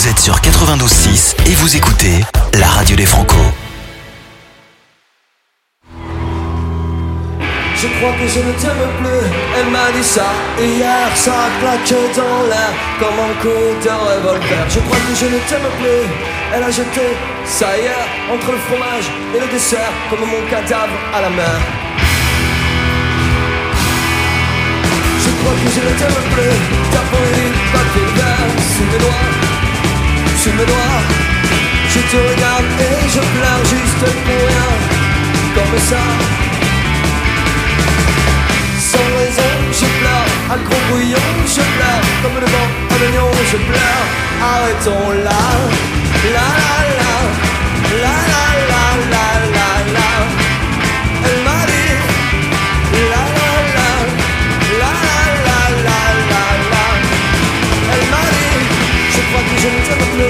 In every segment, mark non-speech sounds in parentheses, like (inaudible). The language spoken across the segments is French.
Vous êtes sur 92.6 et vous écoutez la radio des Franco. Je crois que je ne t'aime plus, elle m'a dit ça hier, ça claque dans l'air comme un coup de revolver. Je crois que je ne t'aime plus, elle a jeté ça hier entre le fromage et le dessert comme mon cadavre à la mer. Je crois que je ne t'aime plus, ta papier vert sous mes doigts, sous mes doigts. Je te regarde et je pleure juste pour rien, comme ça. Sans raison, je pleure, à gros bouillon, je pleure, comme le vent, un oignon, je pleure. Arrêtons là, la la la, la la la la la la. Elle m'a dit, la la la, la la la la la la. Elle m'a dit, je crois que je ne t'aime plus.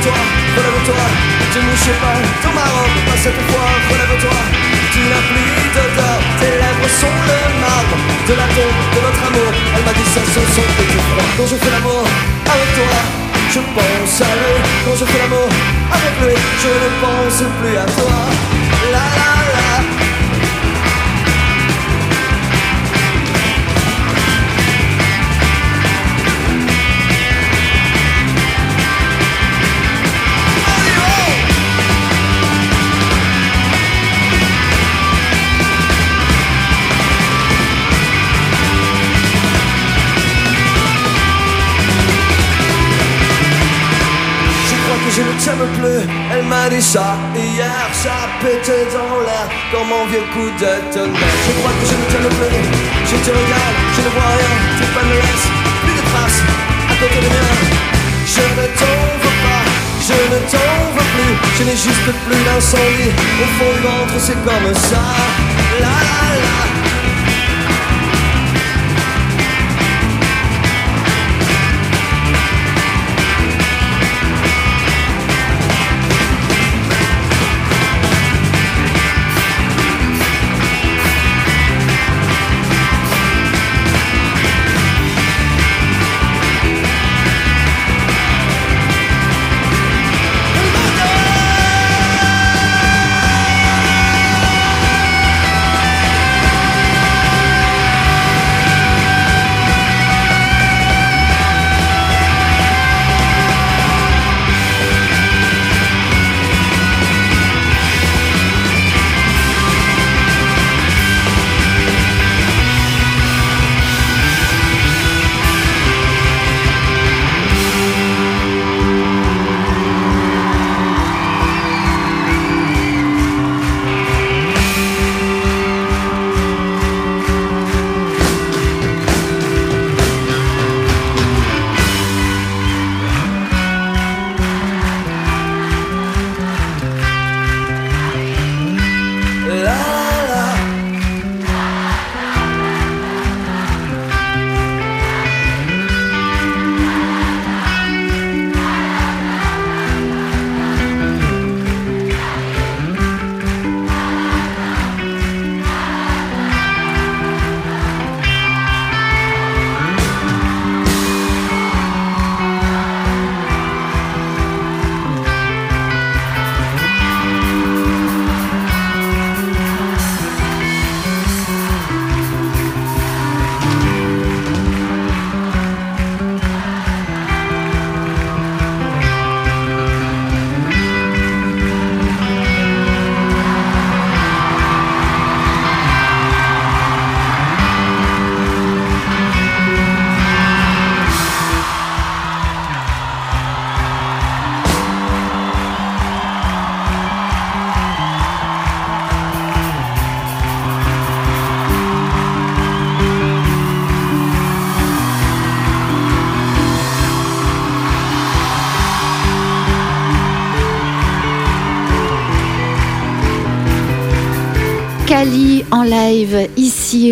Relève-toi, relève-toi, tu ne sais pas dans ma robe, pas cette fois, relève-toi. Tu n'as plus d'odeur, tes lèvres sont le marbre de la tombe de notre amour. Elle m'a dit ça, ce sont tes coups froids. Quand je fais l'amour avec toi, je pense à lui. Quand je fais l'amour avec lui, je ne pense plus à toi. La la la. Ne t'aime plus, elle m'a dit ça Hier ça pétait dans l'air comme un vieux coup de tonnerre. Je crois que je ne t'aime plus, je te regarde, je ne vois rien. Tes pas me laissent plus de traces à côté de mien Je ne t'en veux pas, je ne t'en veux plus. Je n'ai juste plus d'incendie au fond du ventre c'est comme ça. La la La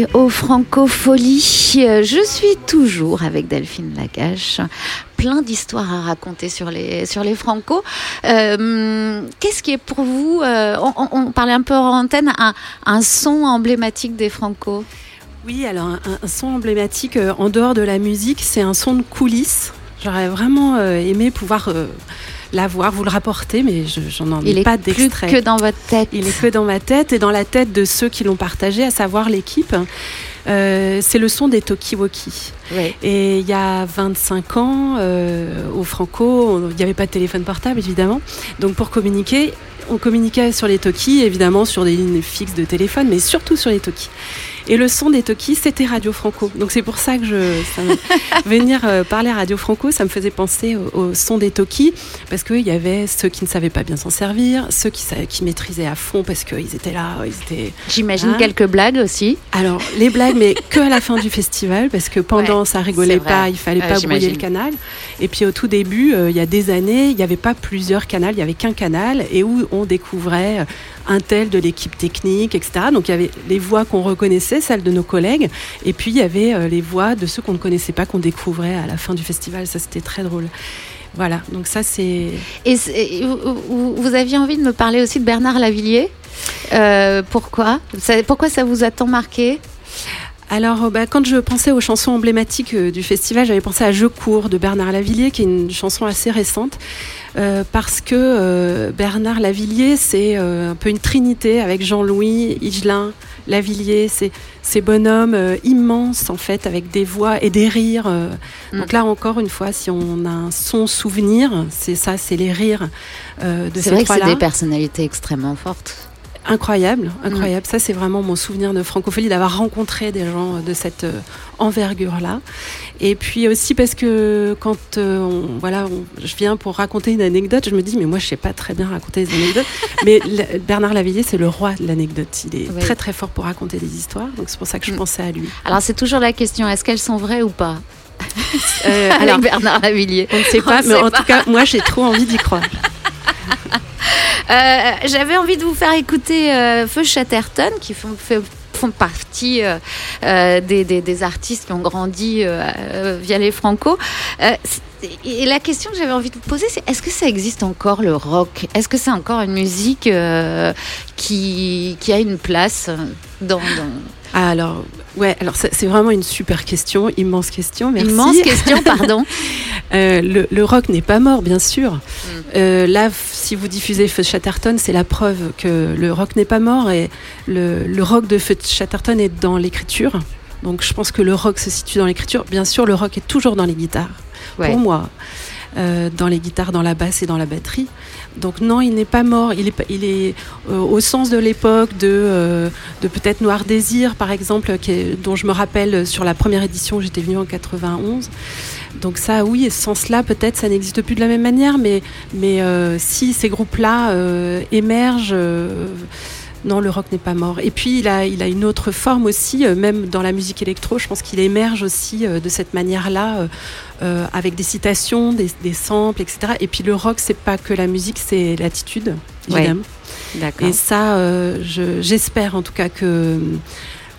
ici au Francofolie. Euh, Je suis toujours avec Delphine Lagache. Plein d'histoires à raconter sur les, sur les Franco. Euh, Qu'est-ce qui est pour vous, euh, on, parlait un peu en antenne, un, son emblématique des Franco? Oui, alors un, son emblématique euh, en dehors de la musique, c'est un son de coulisses. J'aurais vraiment aimé pouvoir l'avoir, vous le rapporter, mais je- j'en en ai Il est pas d'extrait. que dans votre tête. Il est que dans ma tête et dans la tête de ceux qui l'ont partagé, à savoir l'équipe. Euh, c'est le son des Tokiwoki. Ouais. Et il y a 25 ans, euh, au Franco, il n'y avait pas de téléphone portable, évidemment. Donc pour communiquer, on communiquait sur les Toki, évidemment sur des lignes fixes de téléphone, mais surtout sur les Toki. Et le son des Toki, c'était Radio Franco. Donc c'est pour ça que je, ça me- (laughs) venir euh, parler à Radio Franco, ça me faisait penser au, au son des Toki, parce qu'il y avait ceux qui ne savaient pas bien s'en servir, ceux qui, sa- qui maîtrisaient à fond parce qu'ils étaient là, ils étaient J'imagine Hein quelques blagues aussi. alors, les blagues, mais que à la fin du festival, parce que pendant, Ouais, ça rigolait pas, il fallait pas brouiller le canal. Et puis au tout début, euh, il y a des années, il n'y avait pas plusieurs canaux, il y avait qu'un canal, et où on découvrait un tel de l'équipe technique, etc. Donc il y avait les voix qu'on reconnaissait, celles de nos collègues, et puis il y avait euh, les voix de ceux qu'on ne connaissait pas, qu'on découvrait à la fin du festival. Ça, c'était très drôle. Voilà, donc ça c'est... Et, vous, vous- aviez envie de me parler aussi de Bernard Lavillier? Euh, pourquoi? Pourquoi ça vous a tant marqué? Alors, euh, bah, quand je pensais aux chansons emblématiques euh, du festival, j'avais pensé à Je cours de Bernard Lavillier, qui est une chanson assez récente, euh, parce que euh, Bernard Lavillier, c'est euh, un peu une trinité avec Jean-Louis, Higelin, Lavillier, c'est ces bonhommes euh, immenses en fait, avec des voix et des rires. euh. Mm. Donc là encore une fois, si on a un son souvenir, c'est ça, c'est les rires euh, de C'est ces vrai que c'est trois-là. des personnalités extrêmement fortes. Incroyable, incroyable. Ça, c'est vraiment mon souvenir de francophonie, d'avoir rencontré des gens de cette euh, envergure-là. Et puis aussi parce que quand euh, on- voilà, on- je viens pour raconter une anecdote, je me dis, mais moi, je sais pas très bien raconter des anecdotes. (laughs) mais Bernard Lavillier, c'est le roi de l'anecdote. Il est Oui. très, très fort pour raconter des histoires. Donc, c'est pour ça que je Mm. pensais à lui. Alors c'est toujours la question, est-ce qu'elles sont vraies ou pas? Euh, (laughs) Avec alors, Bernard Lavillier. on ne sait pas, mais sait en pas. tout cas, moi, j'ai trop envie d'y croire. (laughs) Euh, J'avais envie de vous faire écouter euh, Feu Chatterton, qui font, font partie euh, euh, des, des- artistes qui ont grandi via les Franco. Et la question que j'avais envie de vous poser, c'est est-ce que ça existe encore le rock? Est-ce que c'est encore une musique qui, qui a une place dans, dans... Ah, alors, ouais, alors c'est vraiment une super question, immense question. Merci. immense question, (laughs) pardon Euh, le, le rock n'est pas mort, bien sûr. Mm. Euh, là, si vous diffusez Feu de Chatterton, c'est la preuve que le rock n'est pas mort et le, le rock de Feu de Chatterton est dans l'écriture. Donc, je pense que le rock se situe dans l'écriture. Bien sûr, le rock est toujours dans les guitares, Ouais. pour moi, Euh, dans les guitares, dans la basse et dans la batterie. Donc non, il n'est pas mort. Il est, il est euh, au sens de l'époque de, euh, de peut-être Noir Désir, par exemple, dont je me rappelle sur la première édition, j'étais venue en 91. Donc ça, oui, et ce sens-là, peut-être, ça n'existe plus de la même manière, mais, mais si ces groupes-là émergent, non, le rock n'est pas mort. Et puis, il a, il a une autre forme aussi, même dans la musique électro, je pense qu'il émerge aussi de cette manière-là, euh, avec des citations, des, des samples, etc. Et puis, le rock, c'est pas que la musique, c'est l'attitude, Ouais. évidemment. D'accord. Et ça, euh, je- j'espère en tout cas que euh,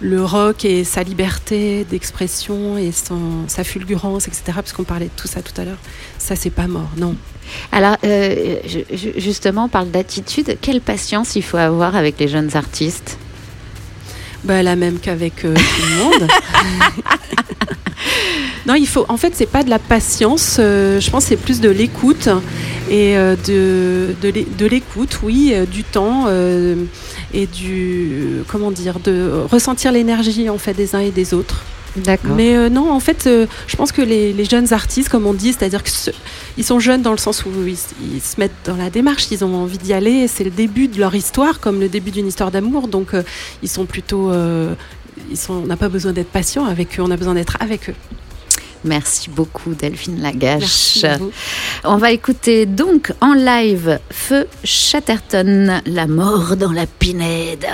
le rock et sa liberté d'expression et son, sa fulgurance, etc., parce qu'on parlait de tout ça tout à l'heure, ça, c'est pas mort, non. Alors, euh, je- justement, on parle d'attitude. Quelle patience il faut avoir avec les jeunes artistes? Bah, la même qu'avec euh, tout le monde. (laughs) non, il faut. En fait, c'est pas de la patience. euh, je pense que c'est plus de l'écoute et euh, de de l'é- de l'écoute, oui, du temps et du comment dire, de ressentir l'énergie en fait des uns et des autres. D'accord. Mais euh, non, en fait, euh, je pense que les, les jeunes artistes, comme on dit, c'est-à-dire qu'ils sont jeunes dans le sens où ils, ils se mettent dans la démarche, ils ont envie d'y aller, c'est le début de leur histoire, comme le début d'une histoire d'amour, donc euh, ils sont plutôt... ils sont, on n'a pas besoin d'être patient avec eux, on a besoin d'être avec eux. Merci beaucoup, Delphine Lagache. On va écouter donc en live Feu Chatterton, La mort dans la pinède.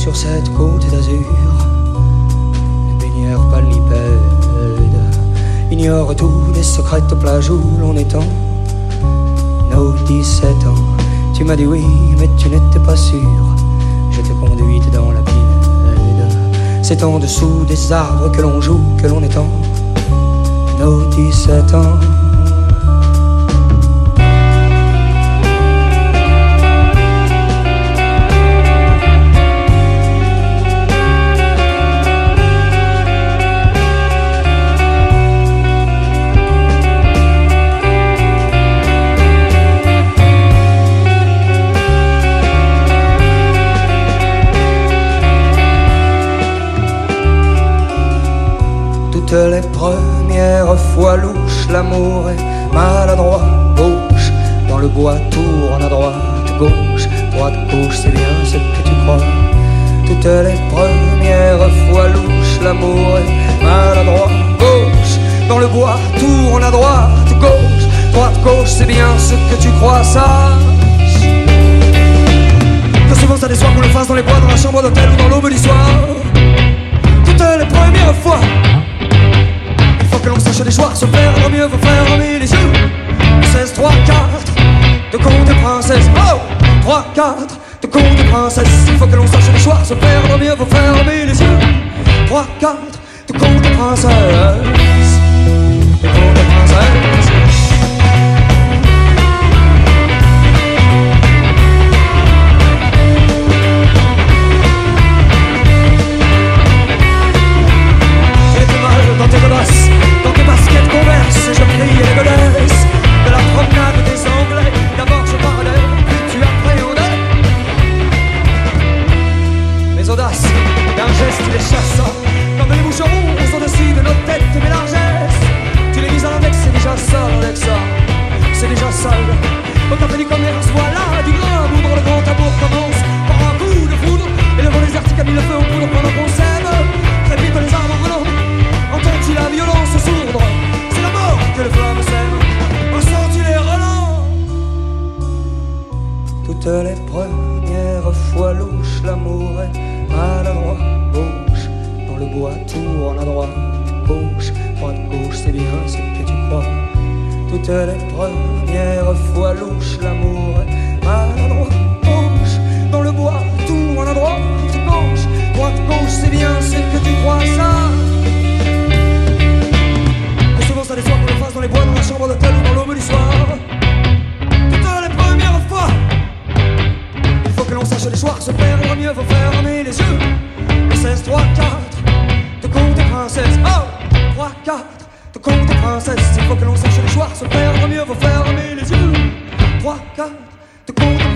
Sur cette côte d'azur. Les baigneurs palipèdes ignorent tous les secrets de plage où l'on étend nos 17 ans. Tu m'as dit oui, mais tu n'étais pas sûr. Je t'ai conduite dans la pinède. C'est en dessous des arbres que l'on joue, que l'on étend nos 17 ans. Toutes les premières fois louches, l'amour est maladroit. Gauche, dans le bois, tourne à droite, gauche, droite, gauche, c'est bien ce que tu crois. Toutes les premières fois louches, l'amour est maladroit. Gauche, dans le bois, tourne à droite, gauche, droite, gauche, c'est bien ce que tu crois, ça. Souvent ça déçoit qu'on le fasse dans les bois, dans la chambre d'hôtel ou dans l'aube du soir. Toutes les premières fois. Faut que l'on sache des choix, se vaut mieux, faut faire remis les yeux. 16, 3, 4, de contes de princesse. Oh 3, 4, de contes de princesse. Il faut que l'on sache des choix, se vaut mieux, faut faire remis les yeux. 3, 4, de contes de princesse. Je prie les godesses de la promenade des Anglais. D'abord je parlais, puis tu appréhendais mes audaces. D'un geste les chasses, comme les moucherons au-dessus de nos têtes, mes largesses. Tu les mises à l'index, c'est déjà ça, c'est déjà sale. Au café du commerce, voilà du grain, moudre le grand amour commence par un coup de foudre. Et le vent désertique a mis le feu au poudre pendant qu'on bois, tourne à droite. Gauche, droite, gauche, c'est bien ce que tu crois. Toutes les premières fois louches, l'amour maladroit. Gauche, dans le bois, tourne à droite. Gauche, droite, gauche, c'est bien ce que tu crois, ça. Que souvent ça déçoit qu'on le fasse dans les bois, dans la chambre d'hôtel ou dans l'aube du soir. Toutes les premières fois. Il faut que l'on sache les choix, se perdre mieux, faut fermer les yeux. Le 16, 3, 4, de princesses. Oh 3, 4, de contes et princesses. Il faut que l'on sache les choix, se perdre mieux, faut fermer les yeux. 3, 4, de contes et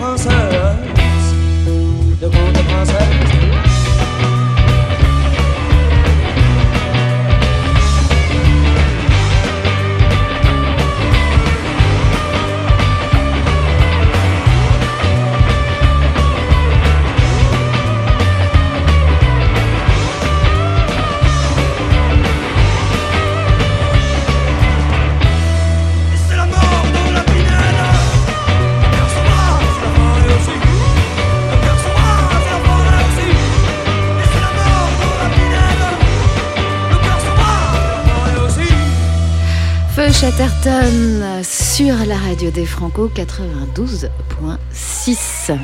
Chatterton sur la radio des Franco 92.6.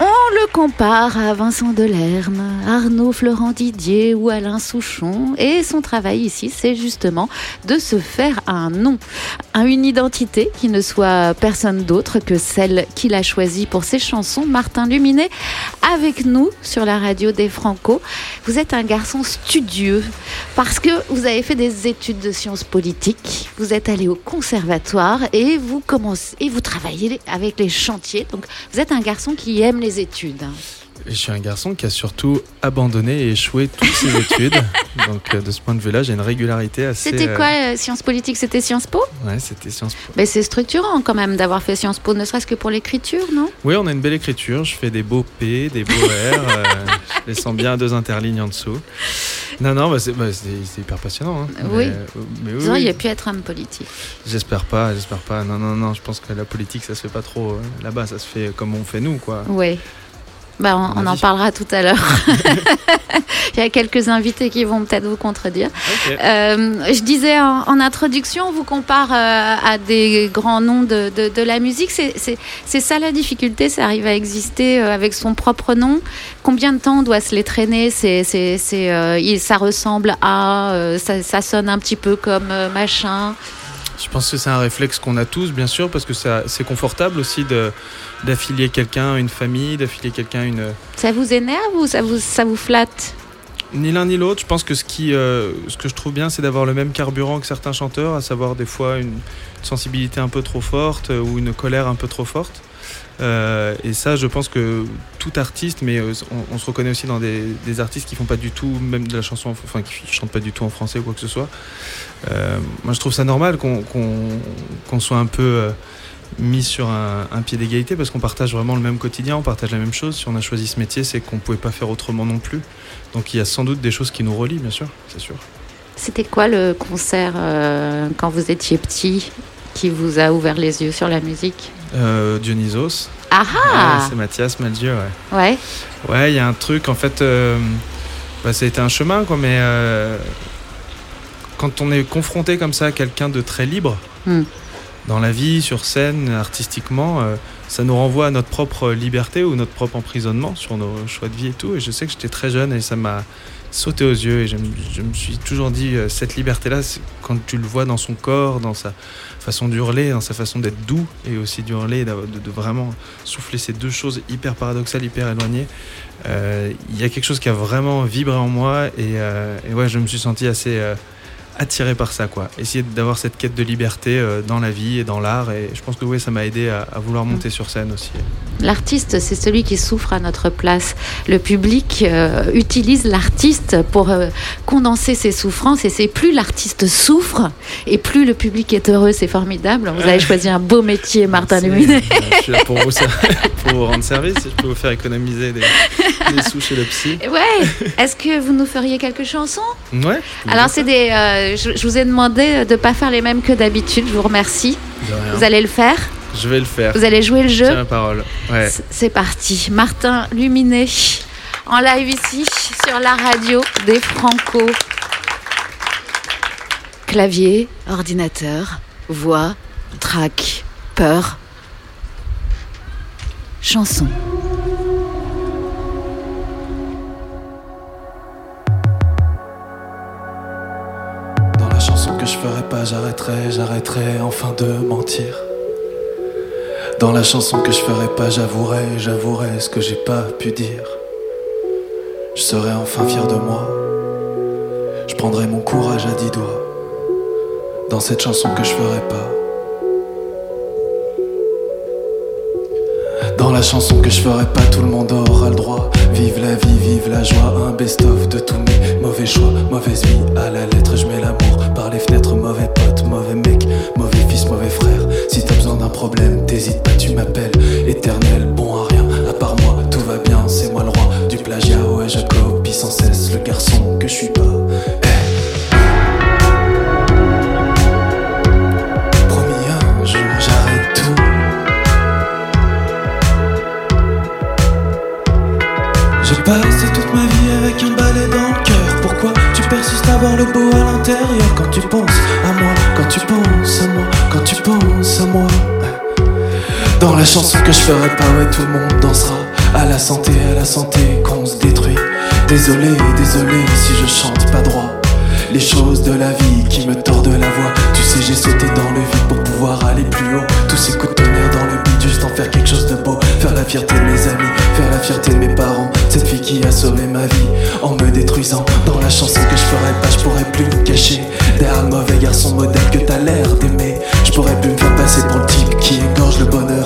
On le compare à Vincent Delerme, Arnaud Florent Didier ou Alain Souchon. Et son travail ici, c'est justement de se faire un nom, à une identité qui ne soit personne d'autre que celle qu'il a choisie pour ses chansons. Martin Luminet, avec nous sur la radio des Franco. Vous êtes un garçon studieux parce que vous avez fait des études de sciences politiques. Vous êtes allé au conservatoire et vous commencez et vous travaillez avec les chantiers. Donc vous êtes un garçon qui aime les études. Je suis un garçon qui a surtout abandonné et échoué toutes ses (laughs) études. Donc, euh, de ce point de vue-là, j'ai une régularité assez. C'était euh, quoi euh, Sciences politiques? C'était Sciences Po? Ouais, c'était Sciences Po. Mais c'est structurant quand même d'avoir fait Sciences Po, ne serait-ce que pour l'écriture, non? Oui, on a une belle écriture. Je fais des beaux P, des beaux R. euh, je les sens bien à deux interlignes en dessous. Non, non, bah, c'est bah, c'est- hyper passionnant. hein. Oui. Mais, euh, mais oui, Vous auriez oui. pu être homme politique. J'espère pas, j'espère pas. Non, non, non, je pense que la politique, ça se fait pas trop euh, là-bas. Ça se fait comme on fait nous, quoi. Oui. Bah, on, en parlera tout à l'heure. (laughs) Il y a quelques invités qui vont peut-être vous contredire. Euh, je disais en, en introduction, on vous compare euh, à des grands noms de, de- de la musique. C'est- ça la difficulté, c'est arriver à exister euh, avec son propre nom. Combien de temps on doit se les traîner? C'est Ça ressemble à, ça, ça sonne un petit peu comme machin. Je pense que c'est un réflexe qu'on a tous, bien sûr, parce que ça- c'est confortable aussi d'affilier quelqu'un à une famille, d'affilier quelqu'un à une. Ça vous énerve ou ça vous, ça vous flatte? Ni l'un ni l'autre. Je pense que ce, qui, euh, ce que je trouve bien, c'est d'avoir le même carburant que certains chanteurs, à savoir des fois une sensibilité un peu trop forte euh, ou une colère un peu trop forte. Euh, et ça, je pense que tout artiste, mais euh, on, se reconnaît aussi dans des, artistes qui font pas du tout, même de la chanson, en- enfin qui chantent pas du tout en français ou quoi que ce soit. Euh, moi, je trouve ça normal qu'on soit un peu mis sur un, pied d'égalité parce qu'on partage vraiment le même quotidien, on partage la même chose. Si on a choisi ce métier, c'est qu'on pouvait pas faire autrement non plus. Donc il y a sans doute des choses qui nous relient, bien sûr, c'est sûr. C'était quoi le concert quand vous étiez petit? Qui vous a ouvert les yeux sur la musique Euh, Dionysos, Ah Ouais, ah c'est Mathias Maldieu, ouais. Ouais. Ouais, il y a un truc, en fait, euh, bah, ça a été un chemin, quoi, mais euh, quand on est confronté comme ça à quelqu'un de très libre, Hmm. dans la vie, sur scène, artistiquement, ça nous renvoie à notre propre liberté ou notre propre emprisonnement sur nos choix de vie et tout. Et je sais que j'étais très jeune et ça m'a sauté aux yeux et je me, je me suis toujours dit, cette liberté-là, c'est quand tu le vois dans son corps, dans sa façon d'hurler, dans sa façon d'être doux et aussi d'hurler, de vraiment souffler ces deux choses hyper paradoxales, hyper éloignées. Euh, Il y a quelque chose qui a vraiment vibré en moi et, euh, et ouais, je me suis senti assez euh, attiré par ça, quoi. Essayer d'avoir cette quête de liberté euh, dans la vie et dans l'art et je pense que ouais, ça m'a aidé à, à vouloir monter sur scène aussi. L'artiste, c'est celui qui souffre à notre place. Le public euh, utilise l'artiste pour euh, condenser ses souffrances et c'est plus l'artiste souffre et plus le public est heureux. C'est formidable. Vous avez choisi un beau métier, Martin Luminet. euh, je suis là pour vous, (laughs) pour vous rendre service je peux vous faire économiser des, des sous chez le psy. Ouais. Est-ce que vous nous feriez quelques chansons Ouais. Alors, c'est des. euh, je, je vous ai demandé de pas faire les mêmes que d'habitude. Je vous remercie. Vous allez le faire. Je vais le faire. Vous allez jouer le jeu. Tiens la parole. Ouais. C'est parti. Martin Luminet en live ici sur la radio des Franco. Clavier, ordinateur, voix, track, peur. Chanson. Que je ferai pas, j'arrêterai, j'arrêterai enfin de mentir. Dans la chanson que je ferai pas, j'avouerai, j'avouerai ce que j'ai pas pu dire. Je serai enfin fier de moi. Je prendrai mon courage à dix doigts. Dans cette chanson que je ferai pas. Dans la chanson que je ferai pas, tout le monde aura le droit. Vive la vie, vive la joie, un best-of de tous mes mauvais choix, mauvaise vie. À la lettre, je mets l'amour par les fenêtres, mauvais pote, mauvais mec, mauvais fils, mauvais frère. Si t'as besoin d'un problème, t'hésites pas, tu m'appelles. Éternel, bon à rien, à part moi, tout va bien, c'est moi le roi du plagiat. Ouais, je copie sans cesse le garçon que je suis pas. Eh. Passé toute ma vie avec un balai dans le cœur. Pourquoi tu persistes à voir le beau à l'intérieur quand tu penses à moi, quand tu penses à moi, quand tu penses à moi? Dans la chanson que je ferai pas, ouais, tout le monde dansera. À la santé, à la santé, qu'on se détruit. Désolé, désolé si je chante pas droit. Les choses de la vie qui me tordent la voix. Tu sais, j'ai sauté dans le vide pour pouvoir aller plus haut. Tous ces coups de tonnerre dans le beat, juste en faire quelque chose de beau. Faire la fierté de mes amis, faire la fierté de mes parents. Cette fille qui a sauvé ma vie en me détruisant. Dans la chanson que je ferai pas, je pourrais plus me cacher. Derrière le mauvais garçon modèle que t'as l'air d'aimer. Je pourrais plus me faire passer pour le type qui égorge le bonheur.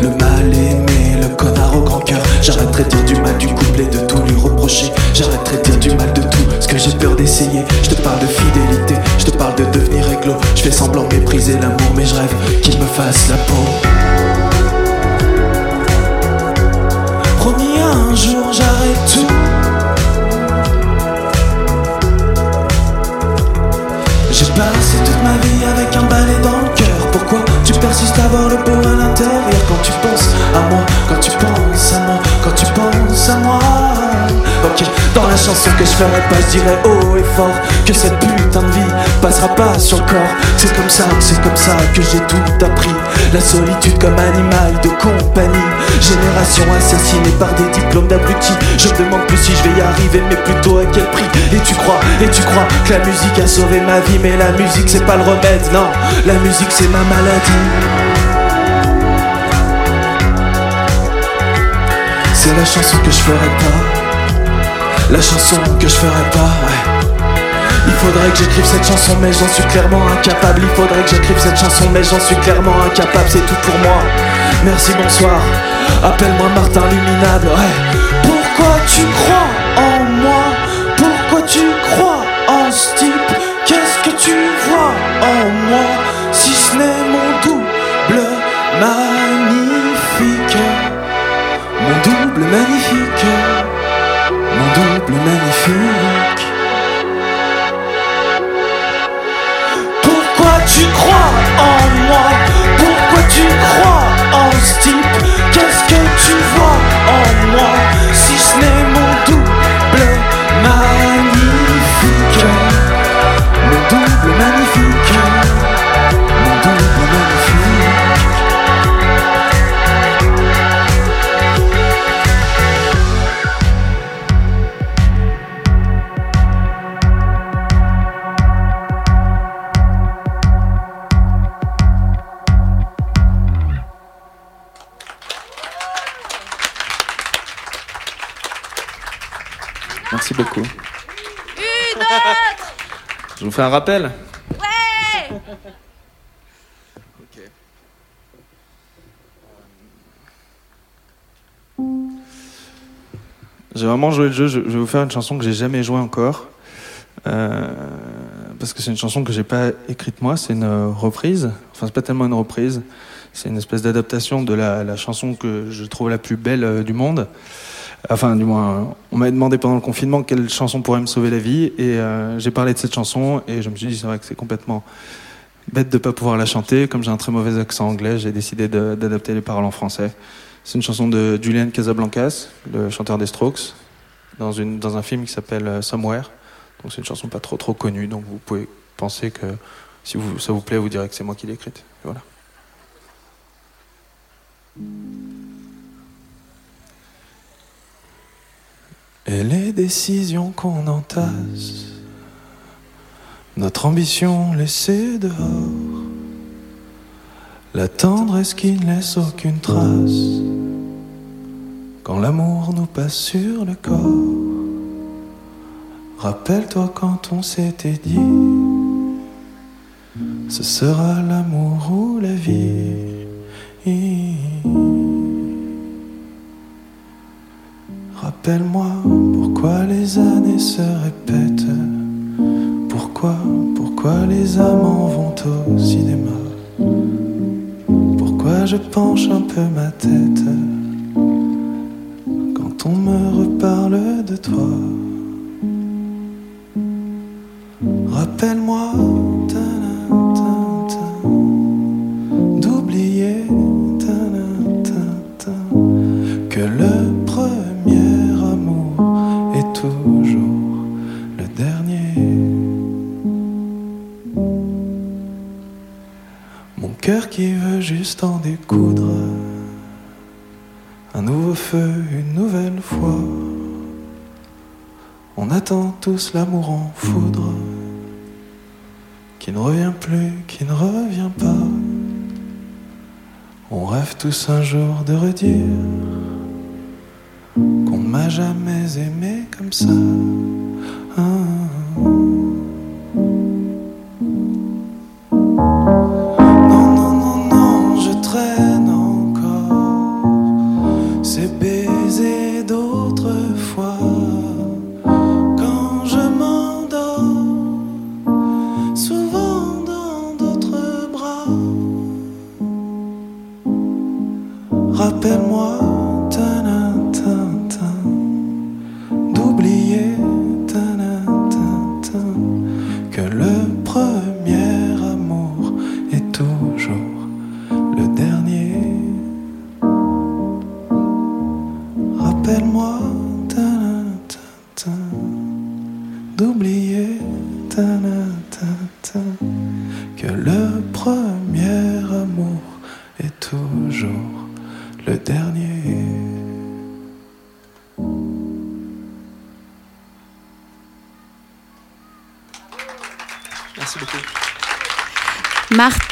Le mal aimé, le connard au grand cœur. J'arrêterai de dire du mal du couple et de tout lui reprocher. J'arrêterai de dire du mal de tout ce que j'ai peur d'essayer. Je te parle de fidélité, je te parle de devenir réglo. Je fais semblant mépriser l'amour, mais je rêve qu'il me fasse la peau. Un jour j'arrête tout. J'ai passé toute ma vie avec un balai dans le cœur. Pourquoi tu persistes à voir le beau à l'intérieur quand tu penses à moi, quand tu penses à moi, quand tu penses à moi. Ok, dans la chanson que je ferai pas, je dirais haut et fort que cette putain de vie passera pas sur le corps. C'est comme ça, c'est comme ça que j'ai tout appris. La solitude comme animal de compagnie. Génération assassinée par des diplômes d'abrutis. Je me demande plus si je vais y arriver, mais plutôt à quel prix. Et tu crois, et tu crois que la musique a sauvé ma vie, mais la musique c'est pas le remède, non. La musique c'est ma maladie. C'est la chanson que je ferai pas. La chanson que je ferai pas, ouais. Il faudrait que j'écrive cette chanson mais j'en suis clairement incapable. Il faudrait que j'écrive cette chanson mais j'en suis clairement incapable. C'est tout pour moi. Merci bonsoir. Appelle-moi Martin Luminable ouais. Pourquoi tu crois en moi? Pourquoi tu crois en ce type? Qu'est-ce que tu vois en moi? Si ce n'est mon double magnifique. Mon double magnifique Je vous fais un rappel J'ai vraiment joué le jeu. Je vais vous faire une chanson que j'ai jamais jouée encore. Euh, parce que c'est une chanson que j'ai pas écrite moi, c'est une euh, reprise. Enfin, c'est pas tellement une reprise. C'est une espèce d'adaptation de la, la chanson que je trouve la plus belle euh, du monde. Enfin, du moins, on m'avait demandé pendant le confinement quelle chanson pourrait me sauver la vie, et euh, j'ai parlé de cette chanson, et je me suis dit, c'est vrai que c'est complètement bête de pas pouvoir la chanter. Comme j'ai un très mauvais accent anglais, j'ai décidé d'adapter les paroles en français. C'est une chanson de Julian Casablancas, le chanteur des Strokes, dans, un film qui s'appelle euh, Somewhere. Donc c'est une chanson pas trop trop connue, donc vous pouvez penser que si ça vous plaît, vous direz que c'est moi qui l'ai écrite. Voilà. Et les décisions qu'on entasse, notre ambition laissée dehors, la tendresse qui ne laisse aucune trace, quand l'amour nous passe sur le corps. Rappelle-toi quand on s'était dit, ce sera l'amour ou la vie. Rappelle-moi pourquoi les années se répètent. Pourquoi, pourquoi les amants vont au cinéma. Pourquoi je penche un peu ma tête quand on me reparle de toi. Rappelle-moi d'oublier qui veut juste en découdre, un nouveau feu, une nouvelle fois. On attend tous l'amour en foudre, qui ne revient plus, qui ne revient pas. On rêve tous un jour de redire qu'on ne m'a jamais aimé comme ça. Ah.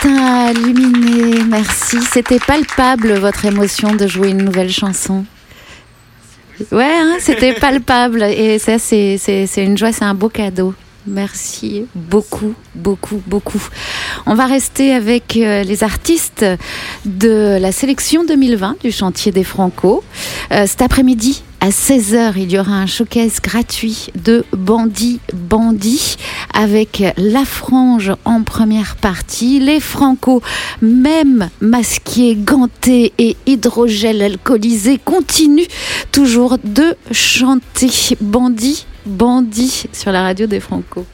Martin Luminé, merci. C'était palpable votre émotion de jouer une nouvelle chanson. Ouais, hein, c'était (laughs) palpable. Et ça, c'est une joie, c'est un beau cadeau Merci beaucoup, beaucoup, beaucoup. On va rester avec euh, les artistes de la sélection 2020 du chantier des Franco. Euh, cet après-midi, à 16h, il y aura un showcase gratuit de Bandit Bandit avec La Frange en première partie. Les Franco, même masqués, gantés et hydrogel alcoolisé, continuent toujours de chanter Bandit Bandit sur la radio des Franco.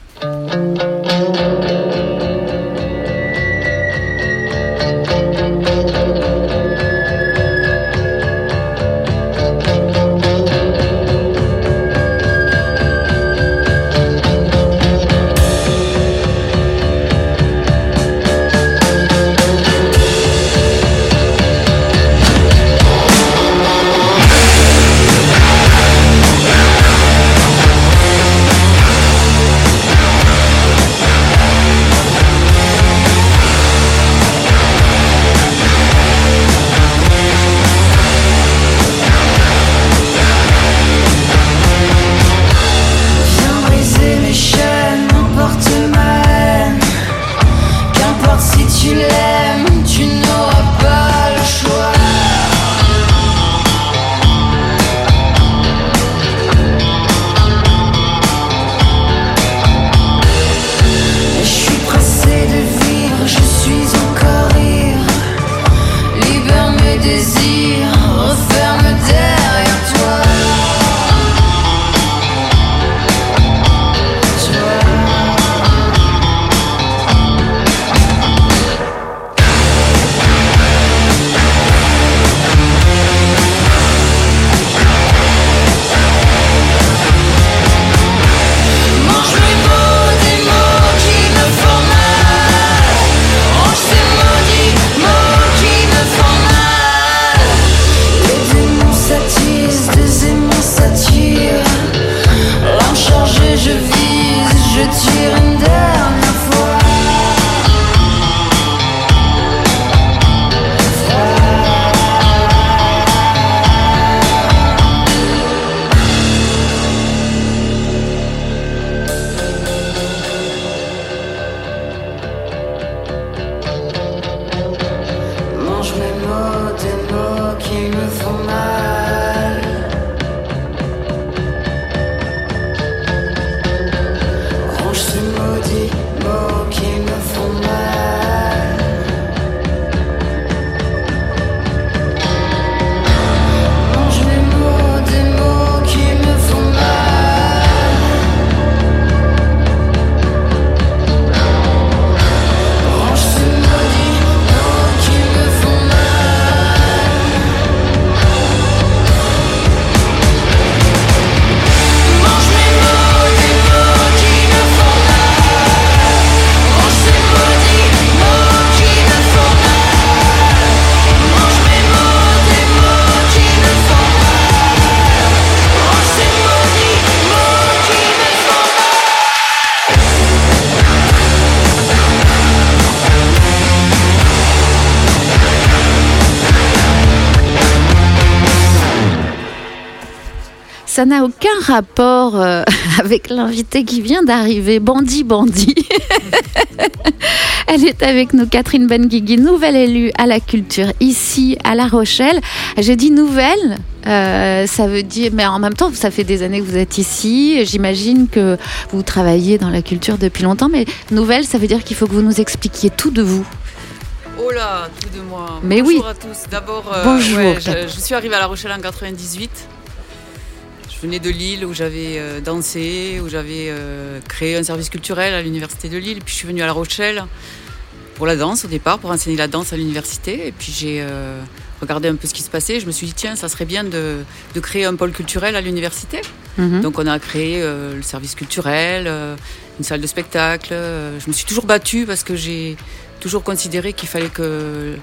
Ça n'a aucun rapport euh, (laughs) avec l'invité qui vient d'arriver, Bandit Bandit. (laughs) Elle est avec nous, Catherine Benguigui, nouvelle élue à la culture ici à La Rochelle. J'ai dit nouvelle, euh, ça veut dire, mais en même temps, ça fait des années que vous êtes ici. J'imagine que vous travaillez dans la culture depuis longtemps, mais nouvelle, ça veut dire qu'il faut que vous nous expliquiez tout de vous. Oh là, tout de moi. Mais Bonjour oui. à tous. D'abord, euh, Bonjour. ouais, je, je suis arrivée à La Rochelle en 98. Je venais de Lille où j'avais euh, dansé, où j'avais euh, créé un service culturel à l'université de Lille. Puis je suis venue à La Rochelle pour la danse au départ, pour enseigner la danse à l'université. Et puis j'ai euh, regardé un peu ce qui se passait. Je me suis dit, tiens, ça serait bien de, de créer un pôle culturel à l'université. Mhm. Donc on a créé euh, le service culturel, euh, une salle de spectacle. euh, je me suis toujours battue parce que j'ai toujours considéré qu'il fallait que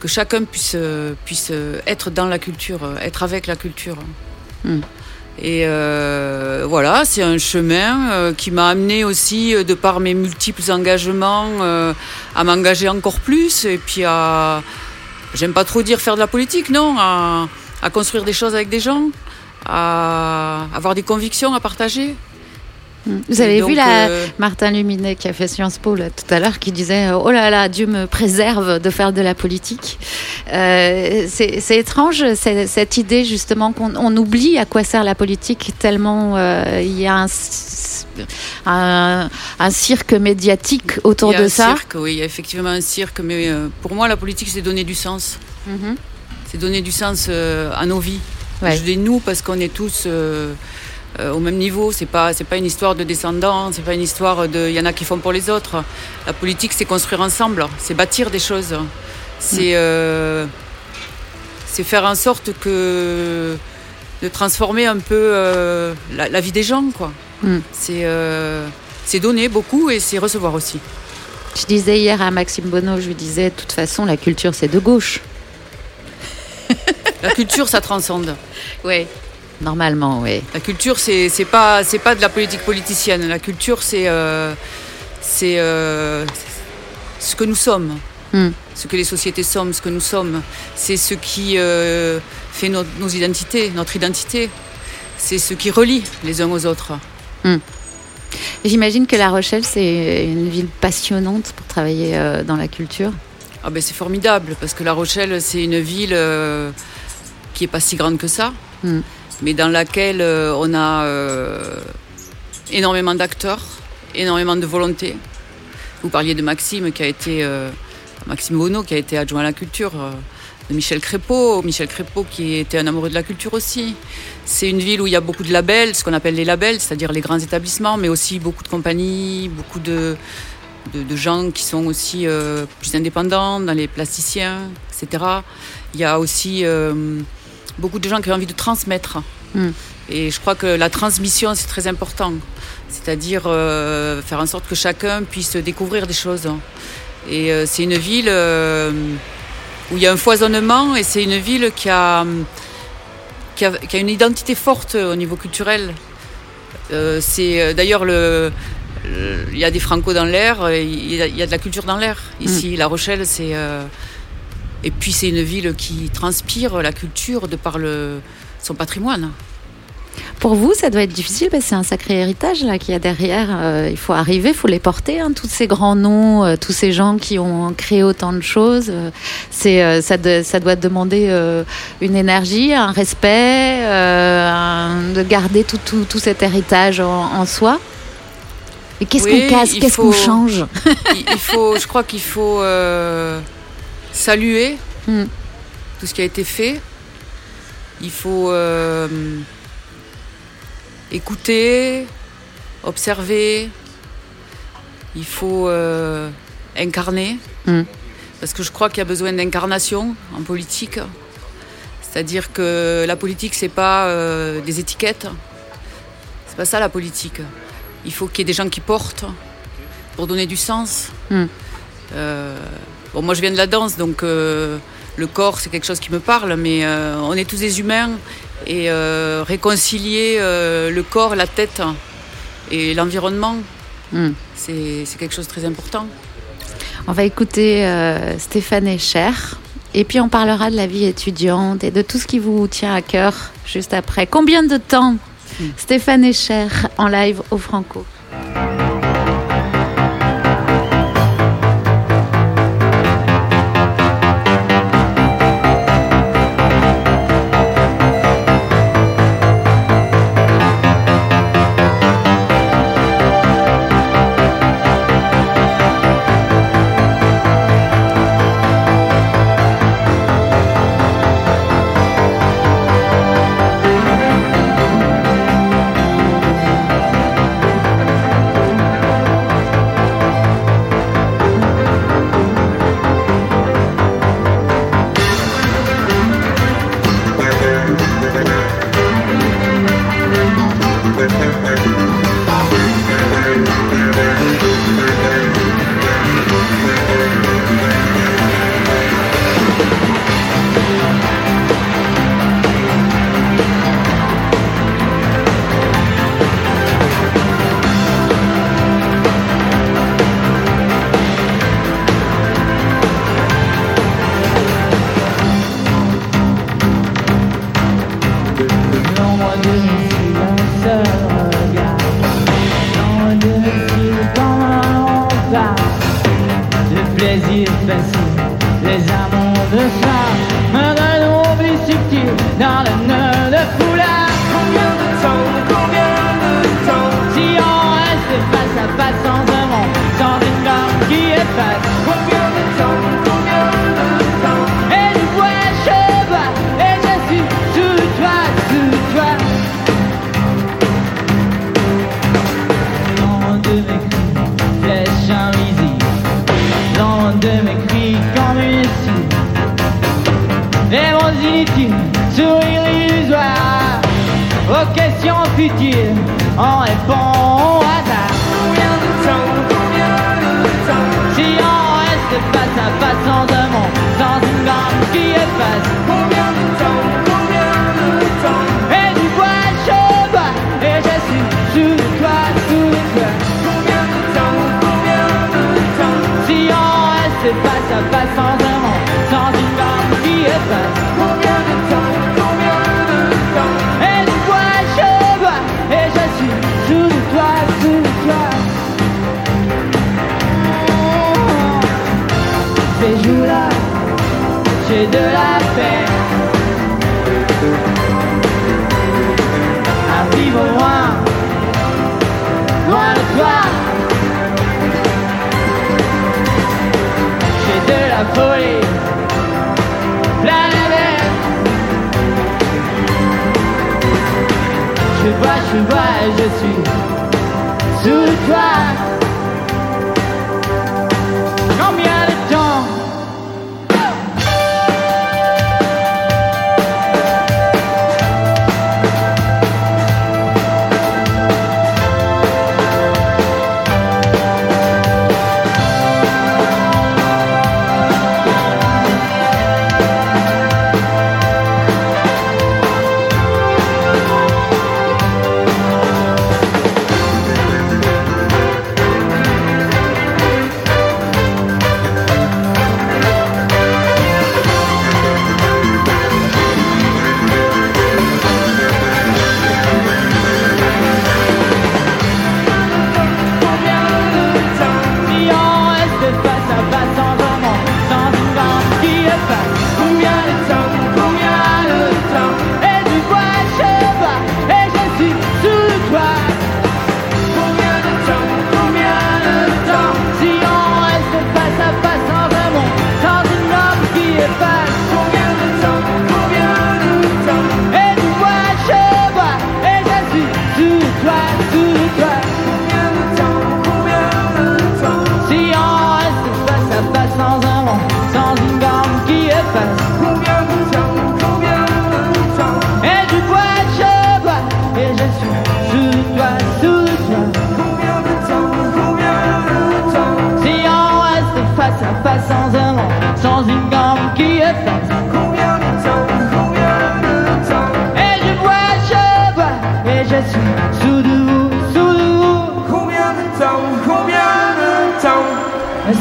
que chacun puisse puisse être dans la culture, être avec la culture. Mm. Et euh, voilà, c'est un chemin euh, qui m'a amené aussi, euh, de par mes multiples engagements, à m'engager encore plus et puis à, j'aime pas trop dire faire de la politique, non, à construire des choses avec des gens, à avoir des convictions à partager. Vous avez vu la euh, Martin Luminet qui a fait Sciences Po là, tout à l'heure, qui disait Oh là là, Dieu me préserve de faire de la politique. Euh, c'est étrange cette idée justement qu'on on oublie à quoi sert la politique tellement euh, il y a un, s- un, un cirque médiatique autour il y a de un ça. cirque, oui, il y a effectivement un cirque, mais euh, pour moi, la politique, c'est donner du sens. Mhm. C'est donner du sens euh, à nos vies. Ouais. Je dis nous parce qu'on est tous euh, au même niveau. C'est pas c'est pas une histoire de descendants. C'est pas une histoire de. Il y en a qui font pour les autres. La politique, c'est construire ensemble. C'est bâtir des choses. C'est euh, c'est faire en sorte que de transformer un peu euh, la, la vie des gens, quoi. Mm. C'est c'est donner beaucoup et c'est recevoir aussi. Je disais hier à Maxime Bonneau, je lui disais de toute façon la culture c'est de gauche. (laughs) La culture, ça transcende. Oui. Normalement, oui. La culture, c'est c'est pas c'est pas de la politique politicienne. La culture, c'est euh, c'est euh, ce que nous sommes, Hmm. ce que les sociétés sommes, ce que nous sommes. C'est ce qui euh, fait nos, nos identités, notre identité. C'est ce qui relie les uns aux autres. J'imagine que La Rochelle c'est une ville passionnante pour travailler dans la culture. Ah ben c'est formidable parce que La Rochelle, c'est une ville qui est pas si grande que ça, Hmm. Mais dans laquelle euh, on a euh, énormément d'acteurs, énormément de volonté. Vous parliez de Maxime qui a été euh, Maxime qui a été adjoint à la culture, de Michel Crépeau, Michel Crépeau qui était un amoureux de la culture aussi. C'est une ville où il y a beaucoup de labels, ce qu'on appelle les labels, c'est-à-dire les grands établissements, mais aussi beaucoup de compagnies, beaucoup de, gens qui sont aussi plus indépendants, dans les plasticiens, etc. Il y a aussi beaucoup de gens qui ont envie de transmettre. Mm. Et je crois que la transmission, c'est très important. C'est-à-dire euh, faire en sorte que chacun puisse découvrir des choses. Et euh, c'est une ville euh, où il y a un foisonnement et c'est une ville qui a, qui a, qui a une identité forte au niveau culturel. C'est d'ailleurs le, le- il y a des franco dans l'air, il y, a, il y a de la culture dans l'air. Ici, La Rochelle, c'est et puis c'est une ville qui transpire la culture de par le, son patrimoine. Pour vous, ça doit être difficile parce que c'est un sacré héritage là qu'il y a derrière. Euh, il faut arriver, il faut les porter, hein, tous ces grands noms, euh, tous ces gens qui ont créé autant de choses. Euh, c'est, ça, de- ça doit demander une énergie, un respect, un- de garder tout, tout, tout cet héritage en, en soi. Et qu'est-ce Oui, qu'on casse, qu'est-ce qu'on change? (laughs) Il, il faut, je crois qu'il faut saluer Mm. tout ce qui a été fait. Il faut euh, écouter, observer. Il faut euh, incarner. Mm. Parce que je crois qu'il y a besoin d'incarnation en politique. C'est-à-dire que la politique, c'est pas euh, des étiquettes. C'est pas ça la politique. Il faut qu'il y ait des gens qui portent pour donner du sens. Mm. Bon, moi, je viens de la danse, donc euh, le corps, c'est quelque chose qui me parle, mais euh, on est tous des humains et euh, réconcilier le corps, la tête et l'environnement, Mm. c'est quelque chose de très important. On va écouter Stéphane Echer. Et puis on parlera de la vie étudiante et de tout ce qui vous tient à cœur juste après. Combien de temps Stéphane Echer en live au Franco?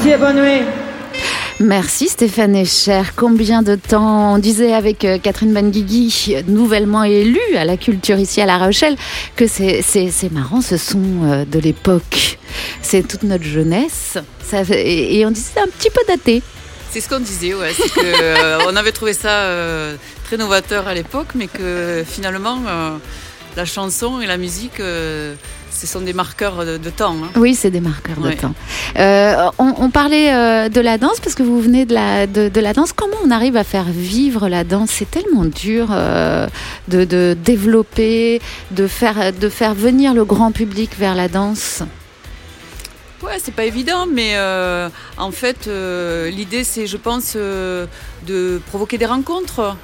Merci et bonne nuit Merci Stéphane Echer. Combien de temps On disait avec euh, Catherine Benguigui, nouvellement élue à la culture ici à La Rochelle, que c'est c'est- c'est marrant, ce son euh, de l'époque. C'est toute notre jeunesse. Ça, fait- et, et on disait c'est un petit peu daté. C'est ce qu'on disait, ouais. Que, euh, (laughs) on avait trouvé ça euh, très novateur à l'époque, mais que finalement, euh, la chanson et la musique, euh, ce sont des marqueurs de, de temps. hein. Oui, c'est des marqueurs de temps. Euh, on, on parlait euh, de la danse parce que vous venez de la, de, de la danse. Comment on arrive à faire vivre la danse? C'est tellement dur de, de développer, de faire, de faire venir le grand public vers la danse. Ouais, c'est pas évident, mais en fait, l'idée, c'est, je pense, de provoquer des rencontres.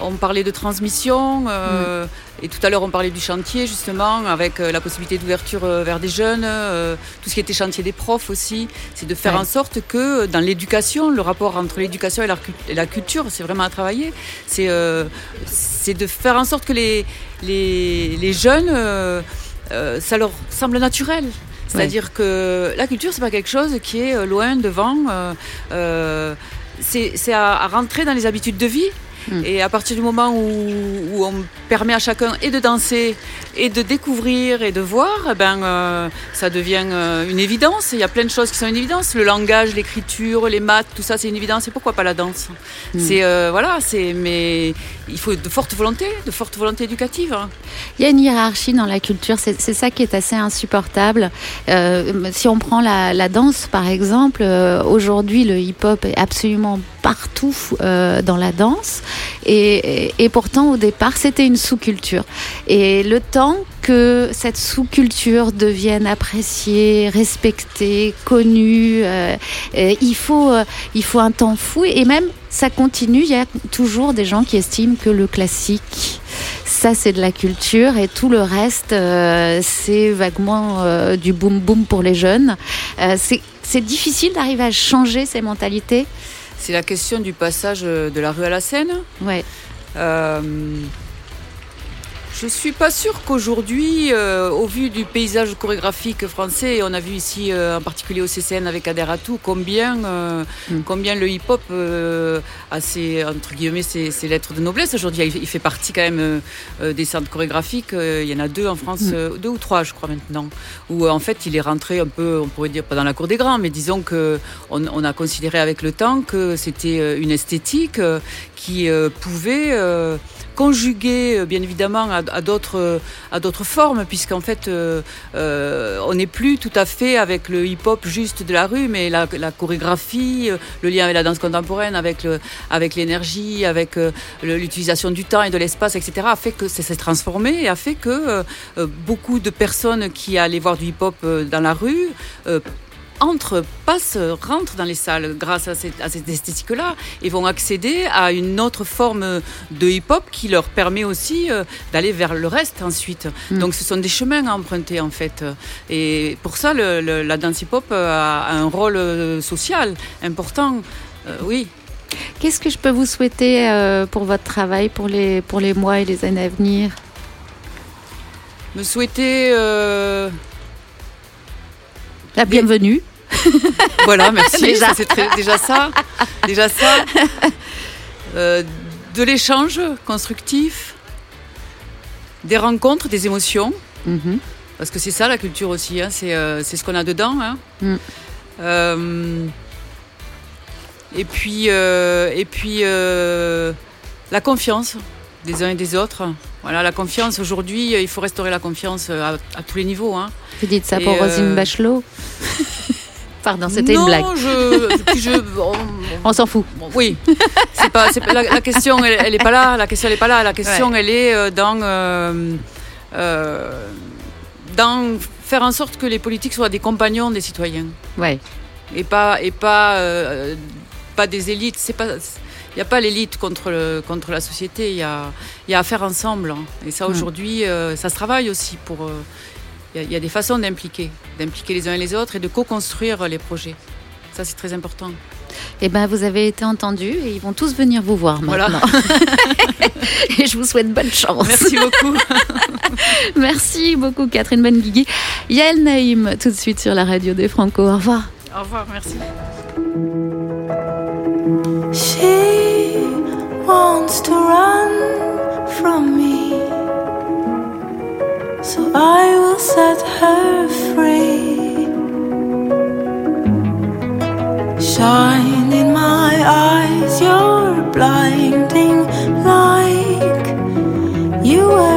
On parlait de transmission, euh, et tout à l'heure, on parlait du chantier, justement, avec euh, la possibilité d'ouverture euh, vers des jeunes, euh, tout ce qui était chantier des profs aussi. C'est de faire Ouais. en sorte que dans l'éducation, le rapport entre l'éducation et la, cul- et la culture, c'est vraiment à travailler. C'est euh, c'est de faire en sorte que les, les, les jeunes, ça leur semble naturel. C'est-à-dire que la culture, c'est pas quelque chose qui est loin, devant. euh, euh, c'est c'est à, à rentrer dans les habitudes de vie. Mm. Et à partir du moment où, où on permet à chacun et de danser et de découvrir et de voir, eh ben, euh, ça devient euh, une évidence. Il y a plein de choses qui sont une évidence. Le langage, l'écriture, les maths, tout ça, c'est une évidence. Et pourquoi pas la danse? Mm. C'est euh, voilà, c'est mais il faut de fortes volontés, de fortes volontés éducatives. hein. Il y a une hiérarchie dans la culture, c'est ça qui est assez insupportable. Si on prend la, la danse, par exemple, aujourd'hui, le hip-hop est absolument partout dans la danse. Et, pourtant, au départ, c'était une sous-culture. Et le temps que cette sous-culture devienne appréciée, respectée, connue, euh, il, faut, euh, il faut un temps fou. Et même, ça continue. Il y a toujours des gens qui estiment que le classique, ça c'est de la culture et tout le reste euh, c'est vaguement du boom boom pour les jeunes. C'est difficile d'arriver à changer ces mentalités. C'est la question du passage euh, de la rue à la Seine. Ouais. Euh, je suis pas sûre qu'aujourd'hui, euh, au vu du paysage chorégraphique français, on a vu ici euh, en particulier au CCN avec Aderatou, combien, euh, Mm. combien le hip-hop a ses, entre guillemets, ses, ses lettres de noblesse aujourd'hui. Il, fait partie quand même des centres chorégraphiques. il y en a deux en France, Mm. deux ou trois, je crois maintenant, où en fait il est rentré un peu, on pourrait dire pas dans la cour des grands, mais disons que on, on a considéré avec le temps que c'était une esthétique qui pouvait conjuguer euh, bien évidemment à, d'autres formes puisqu'en fait euh, euh, on n'est plus tout à fait avec le hip-hop juste de la rue mais la, chorégraphie le lien avec la danse contemporaine avec l'énergie avec l'utilisation du temps et de l'espace etc a fait que ça s'est transformé et a fait que beaucoup de personnes qui allaient voir du hip-hop dans la rue entrent, passent, rentrent dans les salles grâce à cette, à cette esthétique-là et vont accéder à une autre forme de hip-hop qui leur permet aussi euh, d'aller vers le reste ensuite. Mm. Donc ce sont des chemins à emprunter en fait. Et pour ça, le- le- la danse hip-hop a un rôle euh, social important. Euh, oui. Qu'est-ce que je peux vous souhaiter euh, pour votre travail, pour les, pour les mois et les années à venir? Me souhaiter... La bienvenue. (laughs) Voilà, merci. (laughs) Déjà. Ça, C'est très- déjà ça. Déjà ça. (laughs) Euh, de l'échange constructif, des rencontres, des émotions. Mhm. Parce que c'est ça la culture aussi, hein, c'est euh, c'est ce qu'on a dedans. hein. Mm. Euh, et puis, et puis la confiance des uns et des autres. Voilà, la confiance aujourd'hui, il faut restaurer la confiance à, à tous les niveaux. hein. Vous dites ça Et, pour euh, Rosine Bachelot (laughs) Pardon, c'était une blague. Je, (laughs) on- On s'en fout. Bon, oui, c'est pas, pas- la, la question, elle, elle est pas là. La question, elle est pas là. La question, elle est euh, dans, euh, euh, dans faire en sorte que les politiques soient des compagnons des citoyens Ouais. et pas et pas euh, pas des élites. C'est pas, il n'y a pas l'élite contre le, contre la société. Il y a, il y a à faire ensemble. hein. Et ça, Mm. aujourd'hui, euh, ça se travaille aussi pour. euh, il y a- il y, a des façons d'impliquer, d'impliquer les uns et les autres et de co-construire les projets. Ça, c'est très important. Eh ben, vous avez été entendu et ils vont tous venir vous voir Voilà. maintenant. (laughs) et je vous souhaite bonne chance. Merci beaucoup. (laughs) Merci beaucoup, Catherine Benguigui. Yael Naïm, tout de suite sur la radio des Franco. Au revoir. Au revoir, merci. She wants to run from me, so I will set her free. Shine in my eyes, your blinding like you are